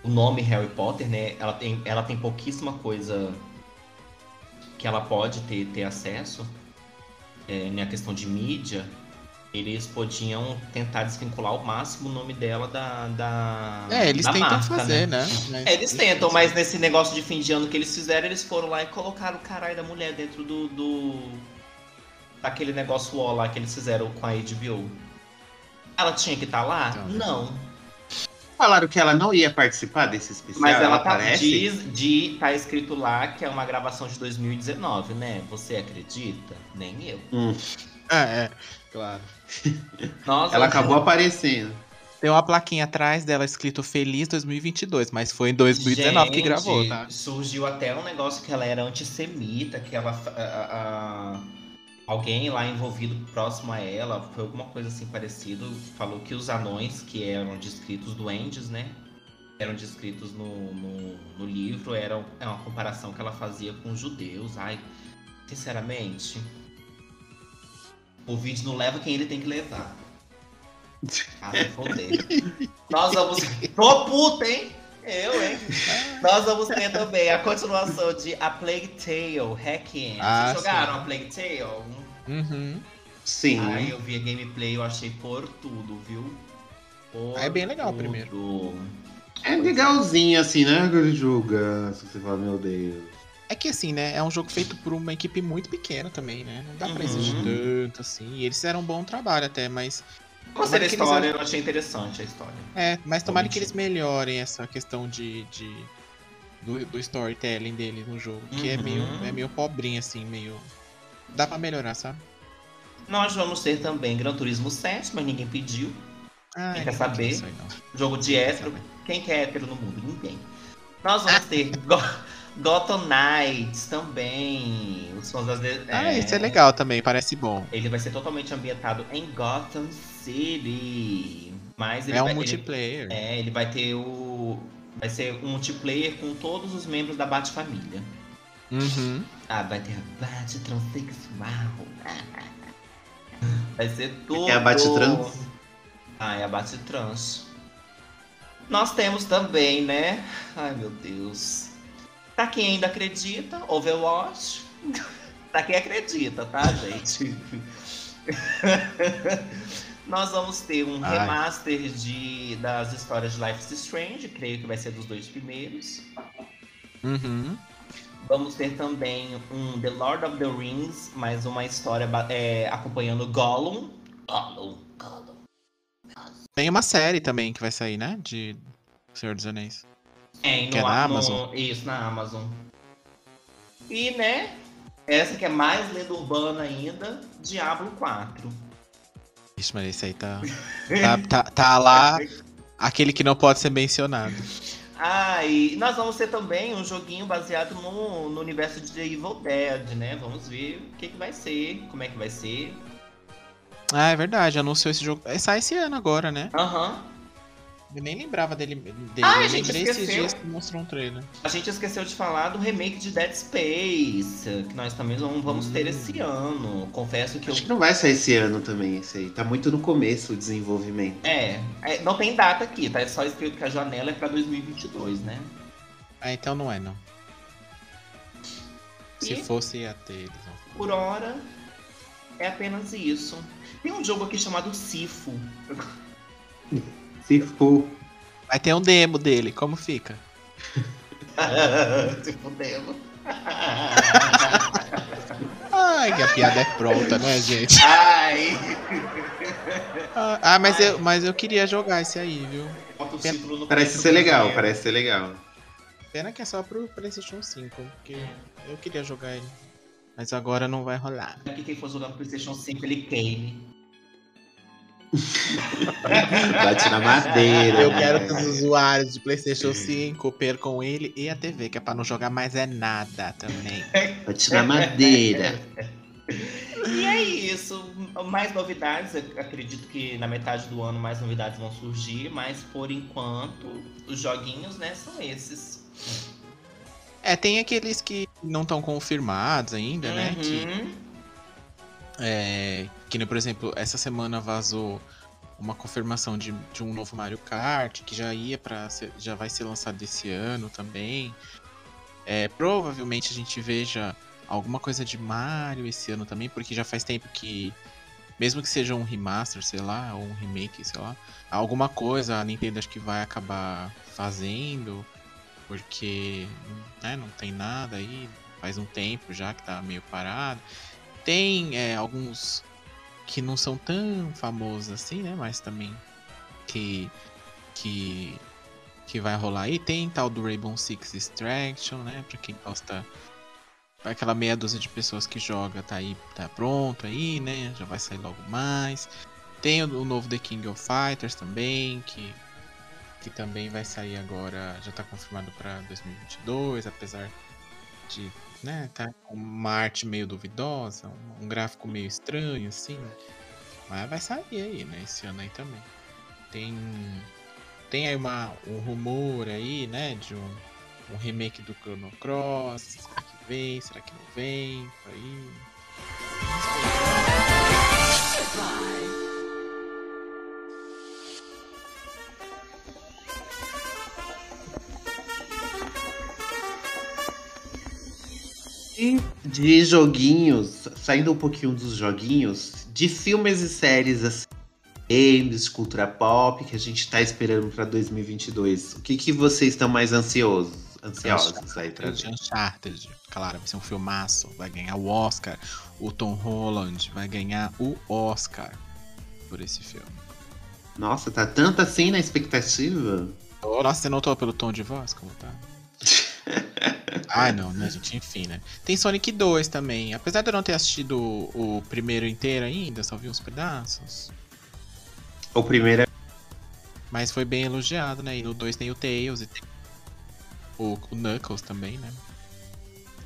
o nome Harry Potter, né? Ela tem, ela tem pouquíssima coisa que ela pode ter, ter acesso é, na questão de mídia. Eles podiam tentar desvincular ao máximo o nome dela da. da É, eles da tentam marca, fazer, né? Mas- É, eles tentam, mas nesse negócio de fim de ano que eles fizeram, eles foram lá e colocaram o caralho da mulher dentro do. do daquele negócio ó lá que eles fizeram com a HBO. Ela tinha que estar lá? Então. Não. Falaram que ela não ia participar desse especial. Mas ela tá, aparece? diz, de, tá escrito lá que é uma gravação de 2019, né? Você acredita? Nem eu. Hum, Ah, é, claro. <laughs> Nossa, ela acabou aparecendo. Tem uma plaquinha atrás dela escrito Feliz 2022, mas foi em 2019 que Gente, gravou, tá? Surgiu até um negócio que ela era antissemita, que ela. a- a- alguém lá envolvido próximo a ela, foi alguma coisa assim parecido, falou que os anões, que eram descritos duendes, né? Eram descritos no, no, no livro, eram, é uma comparação que ela fazia com os judeus. Ai, sinceramente. O vídeo não leva quem ele tem que levar. Ah, foder. <laughs> Nós vamos. Tô puta, hein? Eu, hein? Nós vamos ter também a continuação de A Plague Tale, Hacking. Ah, Vocês jogaram sim. A Plague Tale? Uhum. Sim. Ai, eu vi a gameplay, eu achei por tudo, viu? Por É bem legal tudo. primeiro. É legalzinho, assim, né? Aquele jogaço, você fala, meu Deus. É que assim, né? É um jogo feito por uma equipe muito pequena também, né? Não dá pra Uhum. exigir tanto, assim. E eles fizeram um bom trabalho até, mas. Gostei da que eles- história, eu achei interessante a história. É, mas tomara que eles melhorem essa questão de. de do, do storytelling deles no jogo. Que é Uhum. meio, é meio pobrinho, assim, meio. Dá pra melhorar, sabe? Nós vamos ter também Gran Turismo 7, mas ninguém pediu. Ah, Quem quer saber? isso aí. Jogo de hétero. Quem quer hétero no mundo? Ninguém. Nós vamos ter <laughs> Gotham Knights também. Os fãs das. de- Ah, isso é legal também, parece bom. Ele vai ser totalmente ambientado em Gotham City. Mas ele É um vai, ele- multiplayer. é, ele vai ter o. Vai ser um multiplayer com todos os membros da Bat-Família. Uhum. Ah, vai ter Bat transexual. Vai ser tudo. É a Bat-Trans? Ah, é a Bat-Trans. Nós temos também, né? Ai, meu Deus. Pra quem ainda acredita, Overwatch. <laughs> pra quem acredita, tá, gente? <laughs> Nós vamos ter um Ai. remaster de, das histórias de Life is Strange, creio que vai ser dos dois primeiros. Uhum. Vamos ter também um The Lord of the Rings, mais uma história é, acompanhando Gollum. Gollum, Gollum. Tem uma série também que vai sair, né? De Senhor dos Anéis. É, Que é no- na no- Amazon? Isso, na Amazon. E, né, essa que é mais lenda urbana ainda, Diablo 4. Ixi, mas esse aí tá. Tá, tá, tá lá. Aquele que não pode ser mencionado. Ah, e nós vamos ter também um joguinho baseado no, no universo de The Evil Dead, né? Vamos ver o que, que vai ser, como é que vai ser. Ah, é verdade, anunciou esse jogo. Sai esse ano agora, né? Aham. Eu nem lembrava dele. dele. Ah, eu gente, lembrei esses esqueceu. dias que mostrou um trailer. A gente esqueceu de falar do remake de Dead Space, que nós também vamos, vamos ter Hum. esse ano. Confesso que eu. Acho que não vai sair esse ano também, esse aí. Tá muito no começo o desenvolvimento. É, é, não tem data aqui, tá? É só escrito que a janela é pra 2022, né? Ah, então não é, não. Se E? fosse, ia ter. Eles vão. Por hora, é apenas isso. Tem um jogo aqui chamado Sifo. <laughs> Se for. Vai ter um demo dele, como fica? <laughs> Se fudendo. Ai, que a piada é pronta, né, gente? Ai! Ah, mas, eu, mas eu queria jogar esse aí, viu? No Parece ser legal, parece ser legal. Pena que é só pro PlayStation 5, porque eu queria jogar ele. Mas agora não vai rolar. Aqui quem for jogar no PlayStation 5, ele queime. <laughs> Bate na madeira. Eu né? quero que os usuários de PlayStation 5 percam ele e a TV, que é pra não jogar mais é nada também. Bate na madeira. E é isso. Mais novidades. eu Acredito que na metade do ano mais novidades vão surgir, mas por enquanto os joguinhos, né, são esses. É, tem aqueles que não estão confirmados ainda, né? Que, Uhum. é, que, por exemplo, essa semana vazou uma confirmação de, de um novo Mario Kart, que já ia para já vai ser lançado esse ano também. É, provavelmente a gente veja alguma coisa de Mario esse ano também, porque já faz tempo que, mesmo que seja um remaster, sei lá, ou um remake, sei lá, alguma coisa a Nintendo acho que vai acabar fazendo, porque né, não tem nada aí, faz um tempo já que tá meio parado. Tem é, alguns que não são tão famosos assim, né, mas também que que que vai rolar aí. Tem tal do Rainbow Six Extraction, né, pra quem gosta aquela meia dúzia de pessoas que joga tá aí, tá pronto aí, né? Já vai sair logo mais. Tem o, o novo The King of Fighters também, que que também vai sair agora, já tá confirmado para 2022, apesar de, né, tá com uma arte meio duvidosa, um, gráfico meio estranho assim. Mas vai sair aí, né, esse ano aí também. Tem tem aí uma, um rumor aí, né, de um, um remake do Chrono Cross. Será que vem? Será que não vem? Aí. E de joguinhos, saindo um pouquinho dos joguinhos, de filmes e séries assim, games, de cultura pop que a gente tá esperando pra 2022. O que, que vocês estão mais ansiosos? Ansiosos aí pra ver? Uncharted, claro, vai ser um filmaço, vai ganhar o Oscar. O Tom Holland vai ganhar o Oscar por esse filme. Nossa, tá tanto assim na expectativa? Oh, nossa, você notou pelo tom de voz como tá? Ai, não, né, gente? Enfim, né? Tem Sonic 2 também. Apesar de eu não ter assistido o, o primeiro inteiro ainda, só vi uns pedaços. O primeiro é Mas foi bem elogiado, né? E no 2 tem o Tails e tem o, o Knuckles também, né?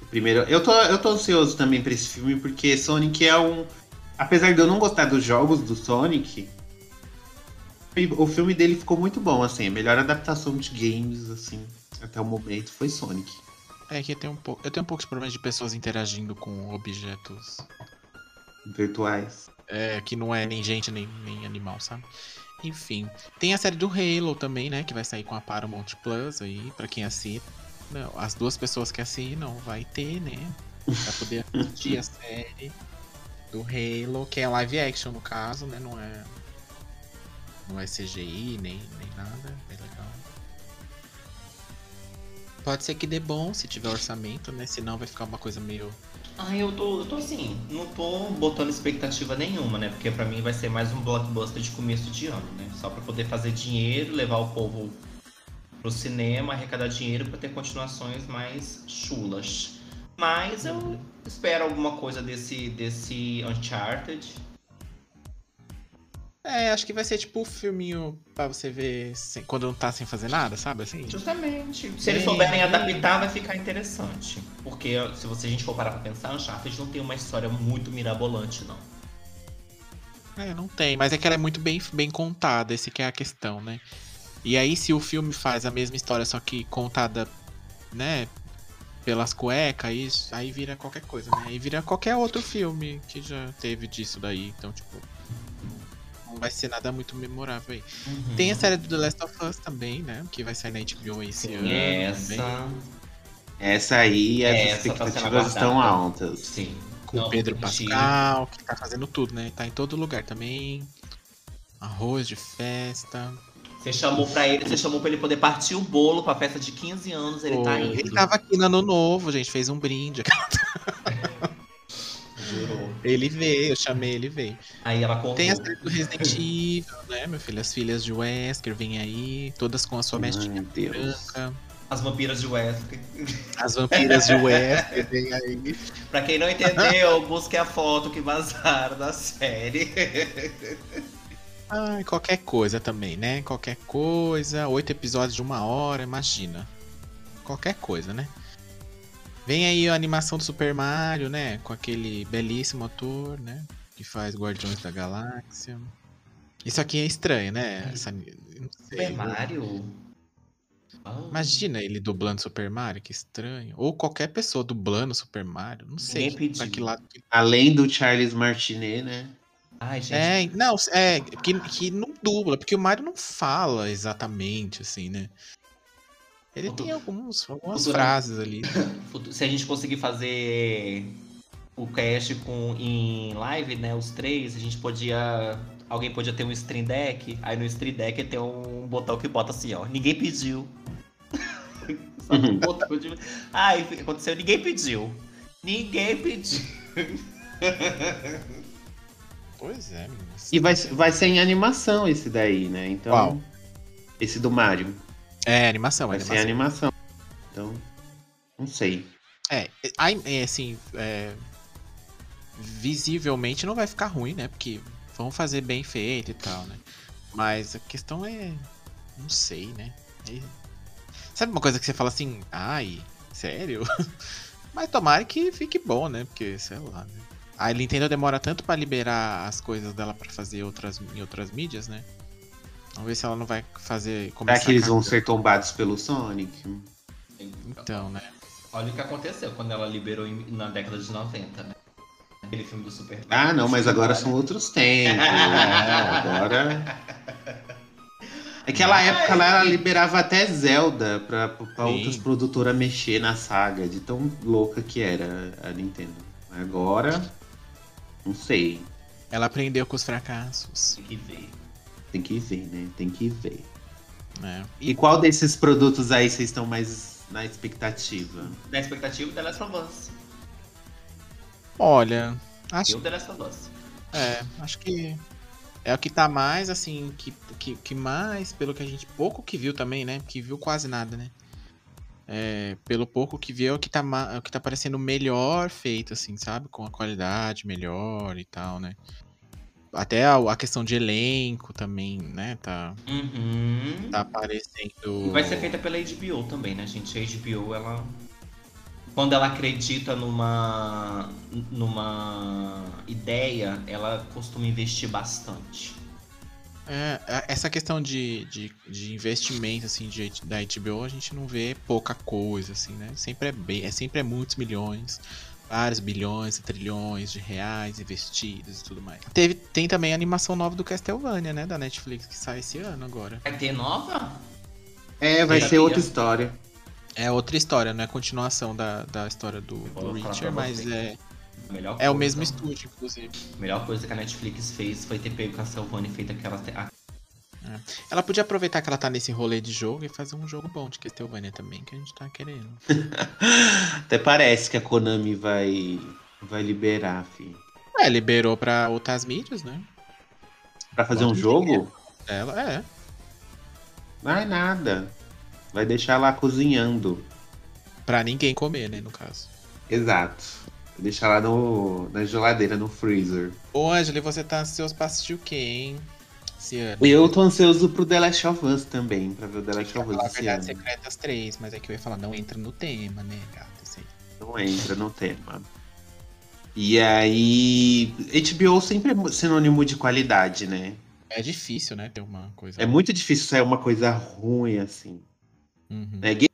o primeiro. Eu tô, eu tô ansioso também pra esse filme, porque Sonic é um. Apesar de eu não gostar dos jogos do Sonic, o filme dele ficou muito bom, assim. A melhor adaptação de games, assim, até o momento foi Sonic. É que tem um pouco. Eu tenho um pouco de problema de pessoas interagindo com objetos. Virtuais. É, que não é nem gente nem, nem animal, sabe? Enfim. Tem a série do Halo também, né? Que vai sair com a Paramount Plus aí, pra quem assina. Não, as duas pessoas que assinam vai ter, né? Pra poder assistir a <laughs> série do Halo, que é live action no caso, né? Não é. Não é CGI, nem, nem nada. É legal. Pode ser que dê bom se tiver orçamento, né? Senão vai ficar uma coisa meio. Ah, eu tô, eu tô assim, não tô botando expectativa nenhuma, né? Porque pra mim vai ser mais um blockbuster de começo de ano, né? Só pra poder fazer dinheiro, levar o povo pro cinema, arrecadar dinheiro pra ter continuações mais chulas. Mas eu espero alguma coisa desse, desse Uncharted. É, acho que vai ser tipo o filminho pra você ver sem- quando não tá sem fazer nada, sabe? Assim. Justamente. Se eles souberem adaptar, vai ficar interessante. Porque se você, a gente for parar pra pensar, Uncharted não tem uma história muito mirabolante, não. É, não tem, mas é que ela é muito bem, bem contada, esse que é a questão, né? E aí, se o filme faz a mesma história, só que contada, né, pelas cuecas, aí, aí vira qualquer coisa, né? Aí vira qualquer outro filme que já teve disso daí. Então, tipo, vai ser nada muito memorável aí. Uhum. Tem a série do The Last of Us também, né? Que vai sair na HBO esse ano. Tem essa. também, Essa aí, as Essa tá expectativas estão aguardada. altas. Sim. Com Não, o Pedro. Pascal, que tá fazendo tudo, né? Tá em todo lugar também. Arroz de festa. Você chamou pra ele, você chamou pra ele poder partir o bolo pra festa de 15 anos, ele tá Pô, indo. Ele tava aqui no ano novo, gente, fez um brinde. <laughs> Jurou. Ele veio, eu chamei, ele veio. Aí ela contou. Tem a série do Resident Evil, né, meu filho? As filhas de Wesker vêm aí, todas com a sua mestinha branca. As vampiras de Wesker. As vampiras de Wesker vêm aí. <laughs> pra quem não entendeu, busque a foto que vazaram da série. Ai, qualquer coisa também, né? Qualquer coisa. Oito episódios de uma hora, imagina. Qualquer coisa, né? Vem aí a animação do Super Mario, né? Com aquele belíssimo ator, né? Que faz Guardiões da Galáxia. Isso aqui é estranho, né? Essa, não sei. Super Mario? Ah, Imagina ele dublando Super Mario, que estranho. Ou qualquer pessoa dublando Super Mario, não sei pra que lado. que- Além do Charles Martinet, né? Ai, gente. É, não, é, que, que não dubla, porque o Mario não fala exatamente, assim, né? Ele tem alguns, algumas futura- frases ali. <laughs> Se a gente conseguir fazer o cast com, em live, né? Os três, a gente podia. Alguém podia ter um stream deck. Aí no stream deck tem um botão que bota assim, ó. Ninguém pediu. <laughs> Só que o botão de... Ai, aconteceu, ninguém pediu. Ninguém pediu. Pois é, menina. E vai, vai ser em animação esse daí, né? Então. Qual? Esse do Mario. É, animação, é Vai ser em animação. animação. Então. Não sei. É, é, assim, é, visivelmente não vai ficar ruim, né? Porque vão fazer bem feito e tal, né? Mas a questão é. Não sei, né? É- sabe uma coisa que você fala assim, ai, sério? <laughs> Mas tomara que fique bom, né? Porque, sei lá, né? A Nintendo demora tanto pra liberar as coisas dela pra fazer outras, em outras mídias, né? Vamos ver se ela não vai fazer. Será que eles vão ser tombados pelo Sonic? Então, né? Olha o que aconteceu quando ela liberou em- na década de 90, né? Aquele filme do Super Ah, não, mas agora são outros tempos. né? Agora. <laughs> Naquela época lá ela liberava até Zelda pra, pra Sim. outras produtoras mexer na saga, de tão louca que era a Nintendo. Agora, não sei. Ela aprendeu com os fracassos. Tem que ver. Tem que ver, né? Tem que ver. Né? E qual desses produtos aí vocês estão mais na expectativa? Da expectativa The Last of Us. Olha, acho, Eu The Last of Us. é, acho que é o que tá mais, assim, que, que, que mais, pelo que a gente. Pouco que viu também, né? Que viu quase nada, né? É, pelo pouco que viu, é o que tá, é o que tá parecendo melhor feito, assim, sabe? Com a qualidade melhor e tal, né? Até a, a questão de elenco também, né? Tá, Uhum. tá aparecendo. E vai ser feita pela HBO também, né, gente? A HBO, ela. Quando ela acredita numa. numa ideia, ela costuma investir bastante. É, a- essa questão de, de, de investimento, assim, de, da HBO, a gente não vê pouca coisa, assim, né? Sempre é, bem, é sempre é muitos milhões, vários bilhões e trilhões de reais investidos e tudo mais. Teve, tem também a animação nova do Castlevania, né? Da Netflix, que sai esse ano agora. Vai ter nova? É, vai Eu ser sabia. outra história. É outra história, não é continuação da, da história do, do Richard, mas é, melhor é o coisa- mesmo estúdio, inclusive. A melhor coisa que a Netflix fez foi ter pego Castlevania e feito aquela. A- Ela podia aproveitar que ela tá nesse rolê de jogo e fazer um jogo bom de Castlevania também, que a gente tá querendo. <laughs> Até parece que a Konami vai, vai liberar, filho. É, liberou pra outras mídias, né? Pra fazer um jogo? Ela, é. Vai nada. Vai deixar lá cozinhando. Pra ninguém comer, né, no caso. Exato. Vai deixar lá no, na geladeira, no freezer. Ô, Angela, você tá ansioso pra assistir o quê, hein? Esse ano. Eu tô ansioso pro The Last of Us também, pra ver o The Last of Us esse verdade ano. secretas 3, mas é que eu ia falar, não entra no tema, né, gata? Assim. Não entra no tema. E aí. HBO sempre é sinônimo de qualidade, né? É difícil, né, ter uma coisa. É muito difícil sair uma coisa ruim assim. Uhum. Game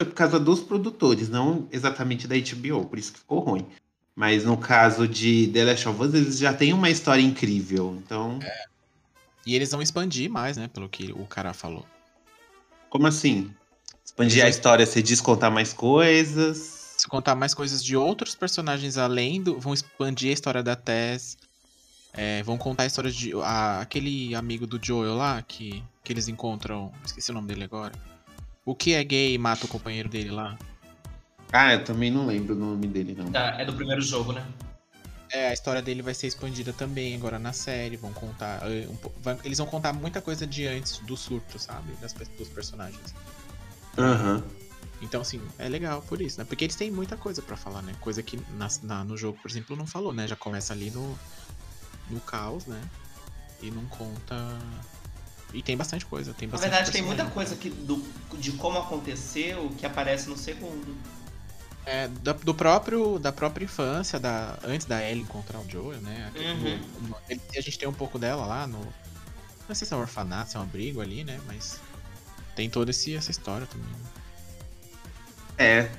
foi por causa dos produtores, não exatamente da HBO, por isso que ficou ruim. Mas no caso de The Last of Us, eles já têm uma história incrível. Então, E eles vão expandir mais, né, pelo que o cara falou. como assim? Expandir Eles a história, você diz contar mais coisas. Se contar mais coisas de outros personagens além do. Vão expandir a história da Tess. é, vão contar a história de. a- aquele amigo do Joel lá, que, que eles encontram. Esqueci o nome dele agora. O que é gay e mata o companheiro dele lá. Ah, eu também não lembro o nome dele, não. da- É do primeiro jogo, né? É, a história dele vai ser expandida também agora na série. Vão contar. eh, um vai- eles vão contar muita coisa de antes do surto, sabe? Das, dos personagens. Aham. Então, assim, é legal por isso, né? Porque eles têm muita coisa pra falar, né? Coisa que na, na- no jogo, por exemplo, não falou, né? Já começa ali no, no caos, né? E não conta. E tem bastante coisa. Tem Na bastante verdade, tem muita coisa que, do, de como aconteceu que aparece no segundo. É, da, do próprio, da própria infância, da, antes da Ellie encontrar o Joel, né? Aqui Uhum. no- no- a gente tem um pouco dela lá no. Não sei se é um orfanato, se é um abrigo ali, né? Mas. Tem toda esse, essa história também. né? É.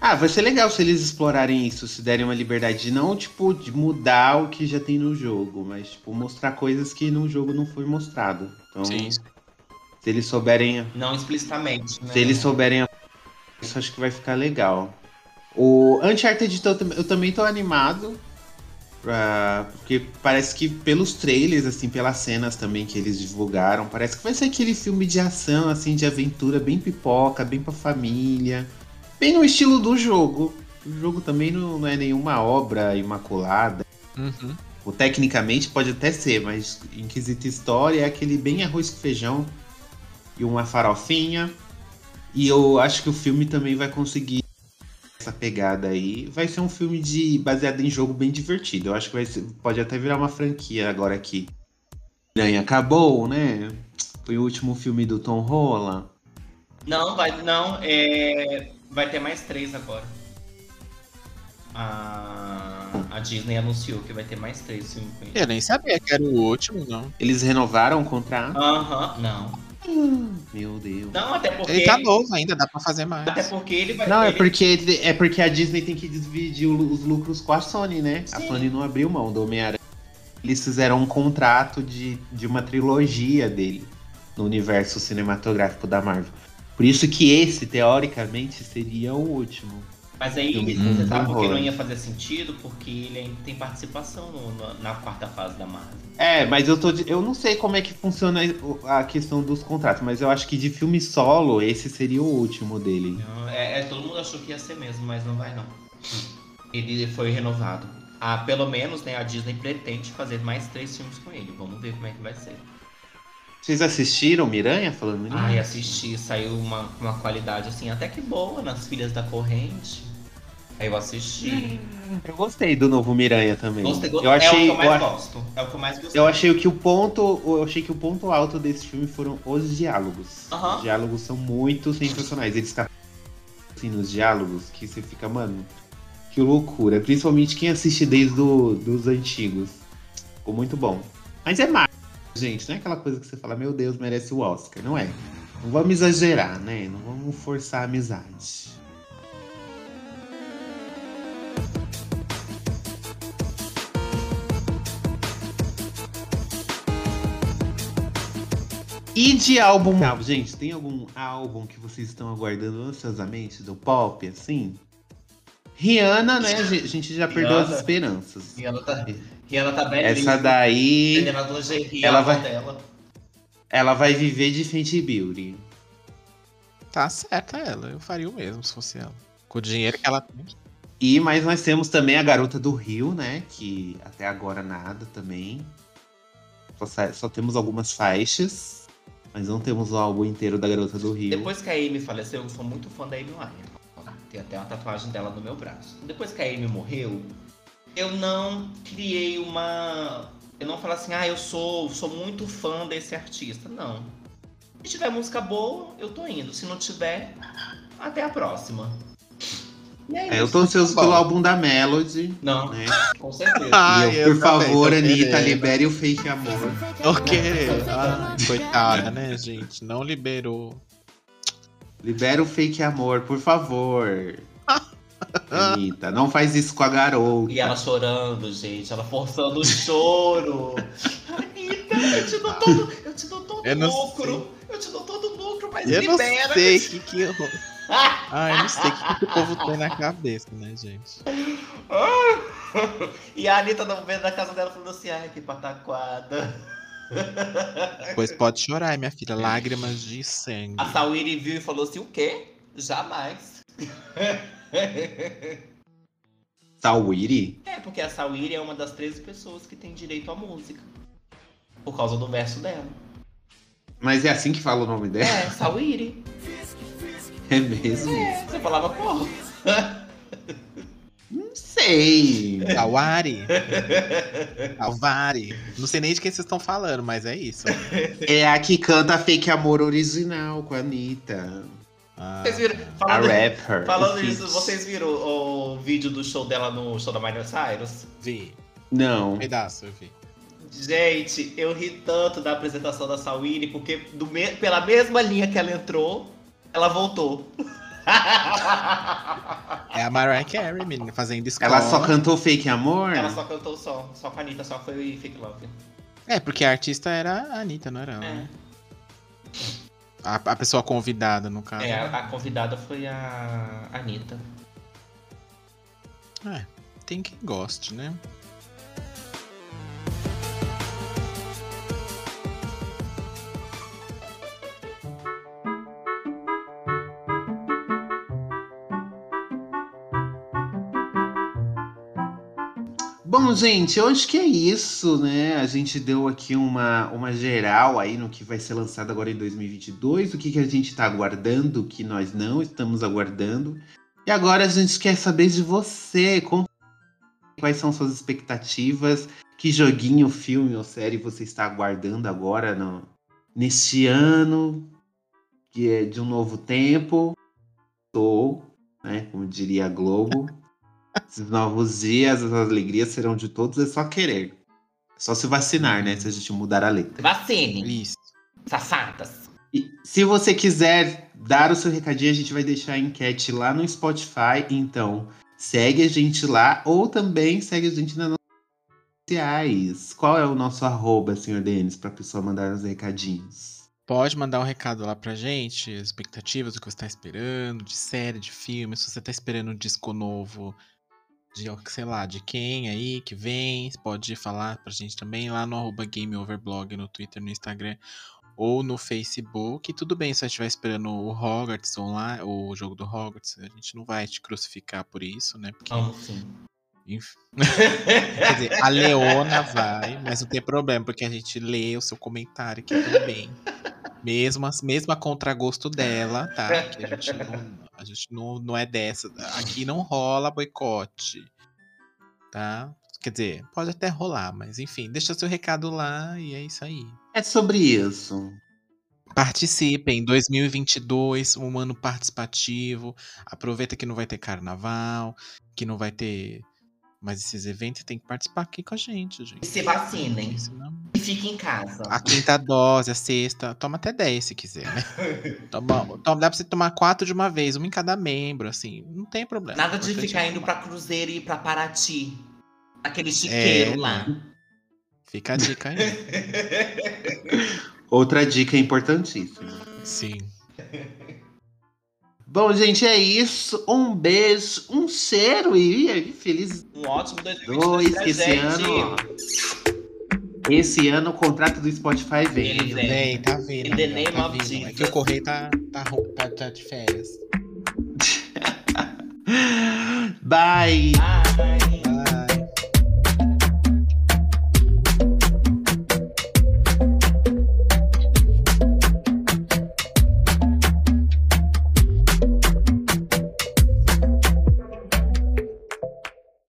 Ah, vai ser legal se eles explorarem isso, se derem uma liberdade de não, tipo, de mudar o que já tem no jogo, mas, tipo, mostrar coisas que no jogo não foi mostrado. Então, Sim. se eles souberem Não explicitamente, né? Se eles souberem a- isso, acho que vai ficar legal. O Uncharted eu, tam- eu também tô animado. pra- porque parece que pelos trailers, assim, pelas cenas também que eles divulgaram, parece que vai ser aquele filme de ação, assim, de aventura, bem pipoca, bem pra família. Bem no estilo do jogo. O jogo também não, não é nenhuma obra imaculada. Uhum. Ou, tecnicamente pode até ser, mas em quesito história é aquele bem arroz com feijão e uma farofinha. E eu acho que o filme também vai conseguir essa pegada aí. Vai ser um filme de baseado em jogo bem divertido. Eu acho que vai ser- pode até virar uma franquia agora que Miranha acabou, né? Foi o último filme do Tom Holland. Não, vai, não, é, vai ter mais três agora. A, a Disney anunciou que vai ter mais três filmes. Eu nem sabia que era o último, não. Eles renovaram o contrato. Aham, não. Meu Deus. Não, até porque. Ele tá novo ainda, dá pra fazer mais. Até porque ele vai Não, é porque, é porque a Disney tem que dividir os lucros com a Sony, né? A Sim. Sony não abriu mão do Homem-Aranha. Eles fizeram um contrato de, de uma trilogia dele no universo cinematográfico da Marvel. Por isso que esse, teoricamente, seria o último. Mas aí Filme você sabe Tom por que não ia fazer sentido? Porque ele ainda tem participação no- no- na quarta fase da Marvel. É, mas eu tô de- eu não sei como é que funciona a questão dos contratos, mas eu acho que de filme solo, esse seria o último dele. É, é, todo mundo achou que ia ser mesmo, mas não vai não. Ele foi renovado. Ah, pelo menos, né, a Disney pretende fazer mais três filmes com ele. Vamos ver como é que vai ser. Vocês assistiram Miranha falando nisso? Ai, assisti, saiu uma, uma qualidade assim, até que boa nas Filhas da Corrente. Aí eu assisti. Eu gostei do novo Miranha também. Gostei, eu é o achei, que eu mais eu, gosto. É o que eu mais gostei. eu achei que o ponto, eu achei que o ponto alto desse filme foram os diálogos. Aham. Os diálogos são muito sensacionais. Eles ficam assim nos diálogos que você fica, mano, que loucura. Principalmente quem assiste desde do, dos antigos. Ficou muito bom. Mas é mais, gente, não é aquela coisa que você fala, meu Deus, merece o Oscar. Não é. Não vamos exagerar, né? Não vamos forçar a amizade. E de álbum. Gente, tem algum álbum que vocês estão aguardando ansiosamente do pop, assim? Rihanna, né? A gente já perdeu as Rihanna. esperanças. Rihanna tá, Rihanna tá belíssima. Essa daí, lingerie, ela a avó vai- dela. ela vai viver de Fenty Beauty. Tá certa ela, eu faria o mesmo se fosse ela. Com o dinheiro que ela tem. E mas nós temos também a Garota do Rio, né? Que até agora nada também. Só, só temos algumas faixas, mas não temos o álbum inteiro da Garota do Rio. Depois que a Amy faleceu, eu sou muito fã da Amy Winehouse. Tem até uma tatuagem dela no meu braço. Depois que a Amy morreu, eu não criei uma. Eu não falo assim, ah, eu sou, sou muito fã desse artista. Não. Se tiver música boa, eu tô indo. Se não tiver, até a próxima. E é É, eu tô ansioso Bom. pelo álbum da Melody, Não, né? com certeza. <laughs> Ah, eu, por favor, Anitta, libere o fake amor. Querendo. Ah, coitada, né, gente? Não liberou. Libera o fake amor, por favor. <laughs> Anitta, não faz isso com a garota. E ela chorando, gente, ela forçando o choro. <laughs> Anitta, eu te dou todo, eu te dou todo Eu não lucro. Eu te dou todo lucro, mas Eu não libera. sei o que que eu... Ah, eu não sei o que, que o povo tem na cabeça, né, gente? <laughs> e a Anitta no meio da casa dela falando assim, ai, que pataquada. <laughs> Pois pode chorar, minha filha. Lágrimas de sangue. A Sawiri viu e falou assim, o quê? Jamais. <laughs> Sawiri? É, porque a Sawiri é uma das 13 pessoas que tem direito à música. Por causa do verso dela. Mas é assim que fala o nome dela? É, Sawiri. <laughs> É mesmo? Você falava, porra. <laughs> Não sei. Awari. Alvari. Não sei nem de quem vocês estão falando, mas é isso. É a que canta Fake Amor original com a Anitta. Ah, Vocês viram? A Falando, rapper. falando o nisso, feat. vocês viram o vídeo do show dela no show da Miley Cyrus? vi. Não. Um pedaço, eu vi. Gente, eu ri tanto da apresentação da Sawini, porque do me- pela mesma linha que ela entrou, ela voltou. É a Mariah Carey, menina, fazendo escola. Ela só cantou Fake Amor? Ela só cantou só, só com a Anitta, só foi Fake Love. É, porque a artista era a Anitta, não era ela. É, né? A, a pessoa convidada, no caso. é a, a convidada foi a Anitta. É, tem quem goste, né? Gente, eu acho que é isso, né? A gente deu aqui uma, uma geral aí no que vai ser lançado agora em 2022, o que, que a gente tá aguardando, o que nós não estamos aguardando. E agora a gente quer saber de você. Quais são suas expectativas, que joguinho, filme ou série você está aguardando agora no, neste ano, que é de um novo tempo. Estou, né? Como diria a Globo. Esses novos dias, as alegrias serão de todos, é só querer. É só se vacinar, né? Se a gente mudar a letra. Vacine, Isso. safadas. E se você quiser dar o seu recadinho, a gente vai deixar a enquete lá no Spotify. Então, segue a gente lá ou também segue a gente nas nossas redes sociais. Qual é o nosso arroba, senhor Denis, para a pessoa mandar os recadinhos? Pode mandar um recado lá pra gente, as expectativas, o que você tá esperando, de série, de filme, se você tá esperando um disco novo de, sei lá, de quem aí que vem, pode falar pra gente também lá no arroba GameOverblog, no Twitter, no Instagram ou no Facebook. E tudo bem se você estiver esperando o Hogwarts online, o jogo do Hogwarts, a gente não vai te crucificar por isso, né? Porque, enf- <laughs> Quer dizer, a Leona vai, mas não tem problema, porque a gente lê o seu comentário aqui também. Mesmo a contragosto dela, tá? <laughs> A gente, não, a gente não, não é dessa. Aqui não rola boicote, tá? Quer dizer, pode até rolar, mas enfim, deixa seu recado lá e é isso aí. É sobre isso. Participem, 2022, um ano participativo. Aproveita que não vai ter carnaval, que não vai ter mais esses eventos. Tem que participar aqui com a gente, E gente. se vacinem. E fiquem em casa. A quinta dose, a sexta, toma até 10 se quiser, né? <laughs> Toma, toma- dá pra você tomar quatro de uma vez, uma em cada membro, assim, não tem problema. Nada de Importante ficar é indo tomar. pra Cruzeiro e ir pra Paraty. Aquele chiqueiro É, lá. Fica a dica aí. <laughs> Outra dica importantíssima. Sim. Bom, gente, é isso. Um beijo, um cheiro e, feliz Um ótimo 2022 dois. pra Que esse gente. ano, esse ano o contrato do Spotify vem. Ele vem. Tá vindo. In the name tá of vindo. É que o correio tá, tá, tá, tá de férias. <laughs> Bye. Bye.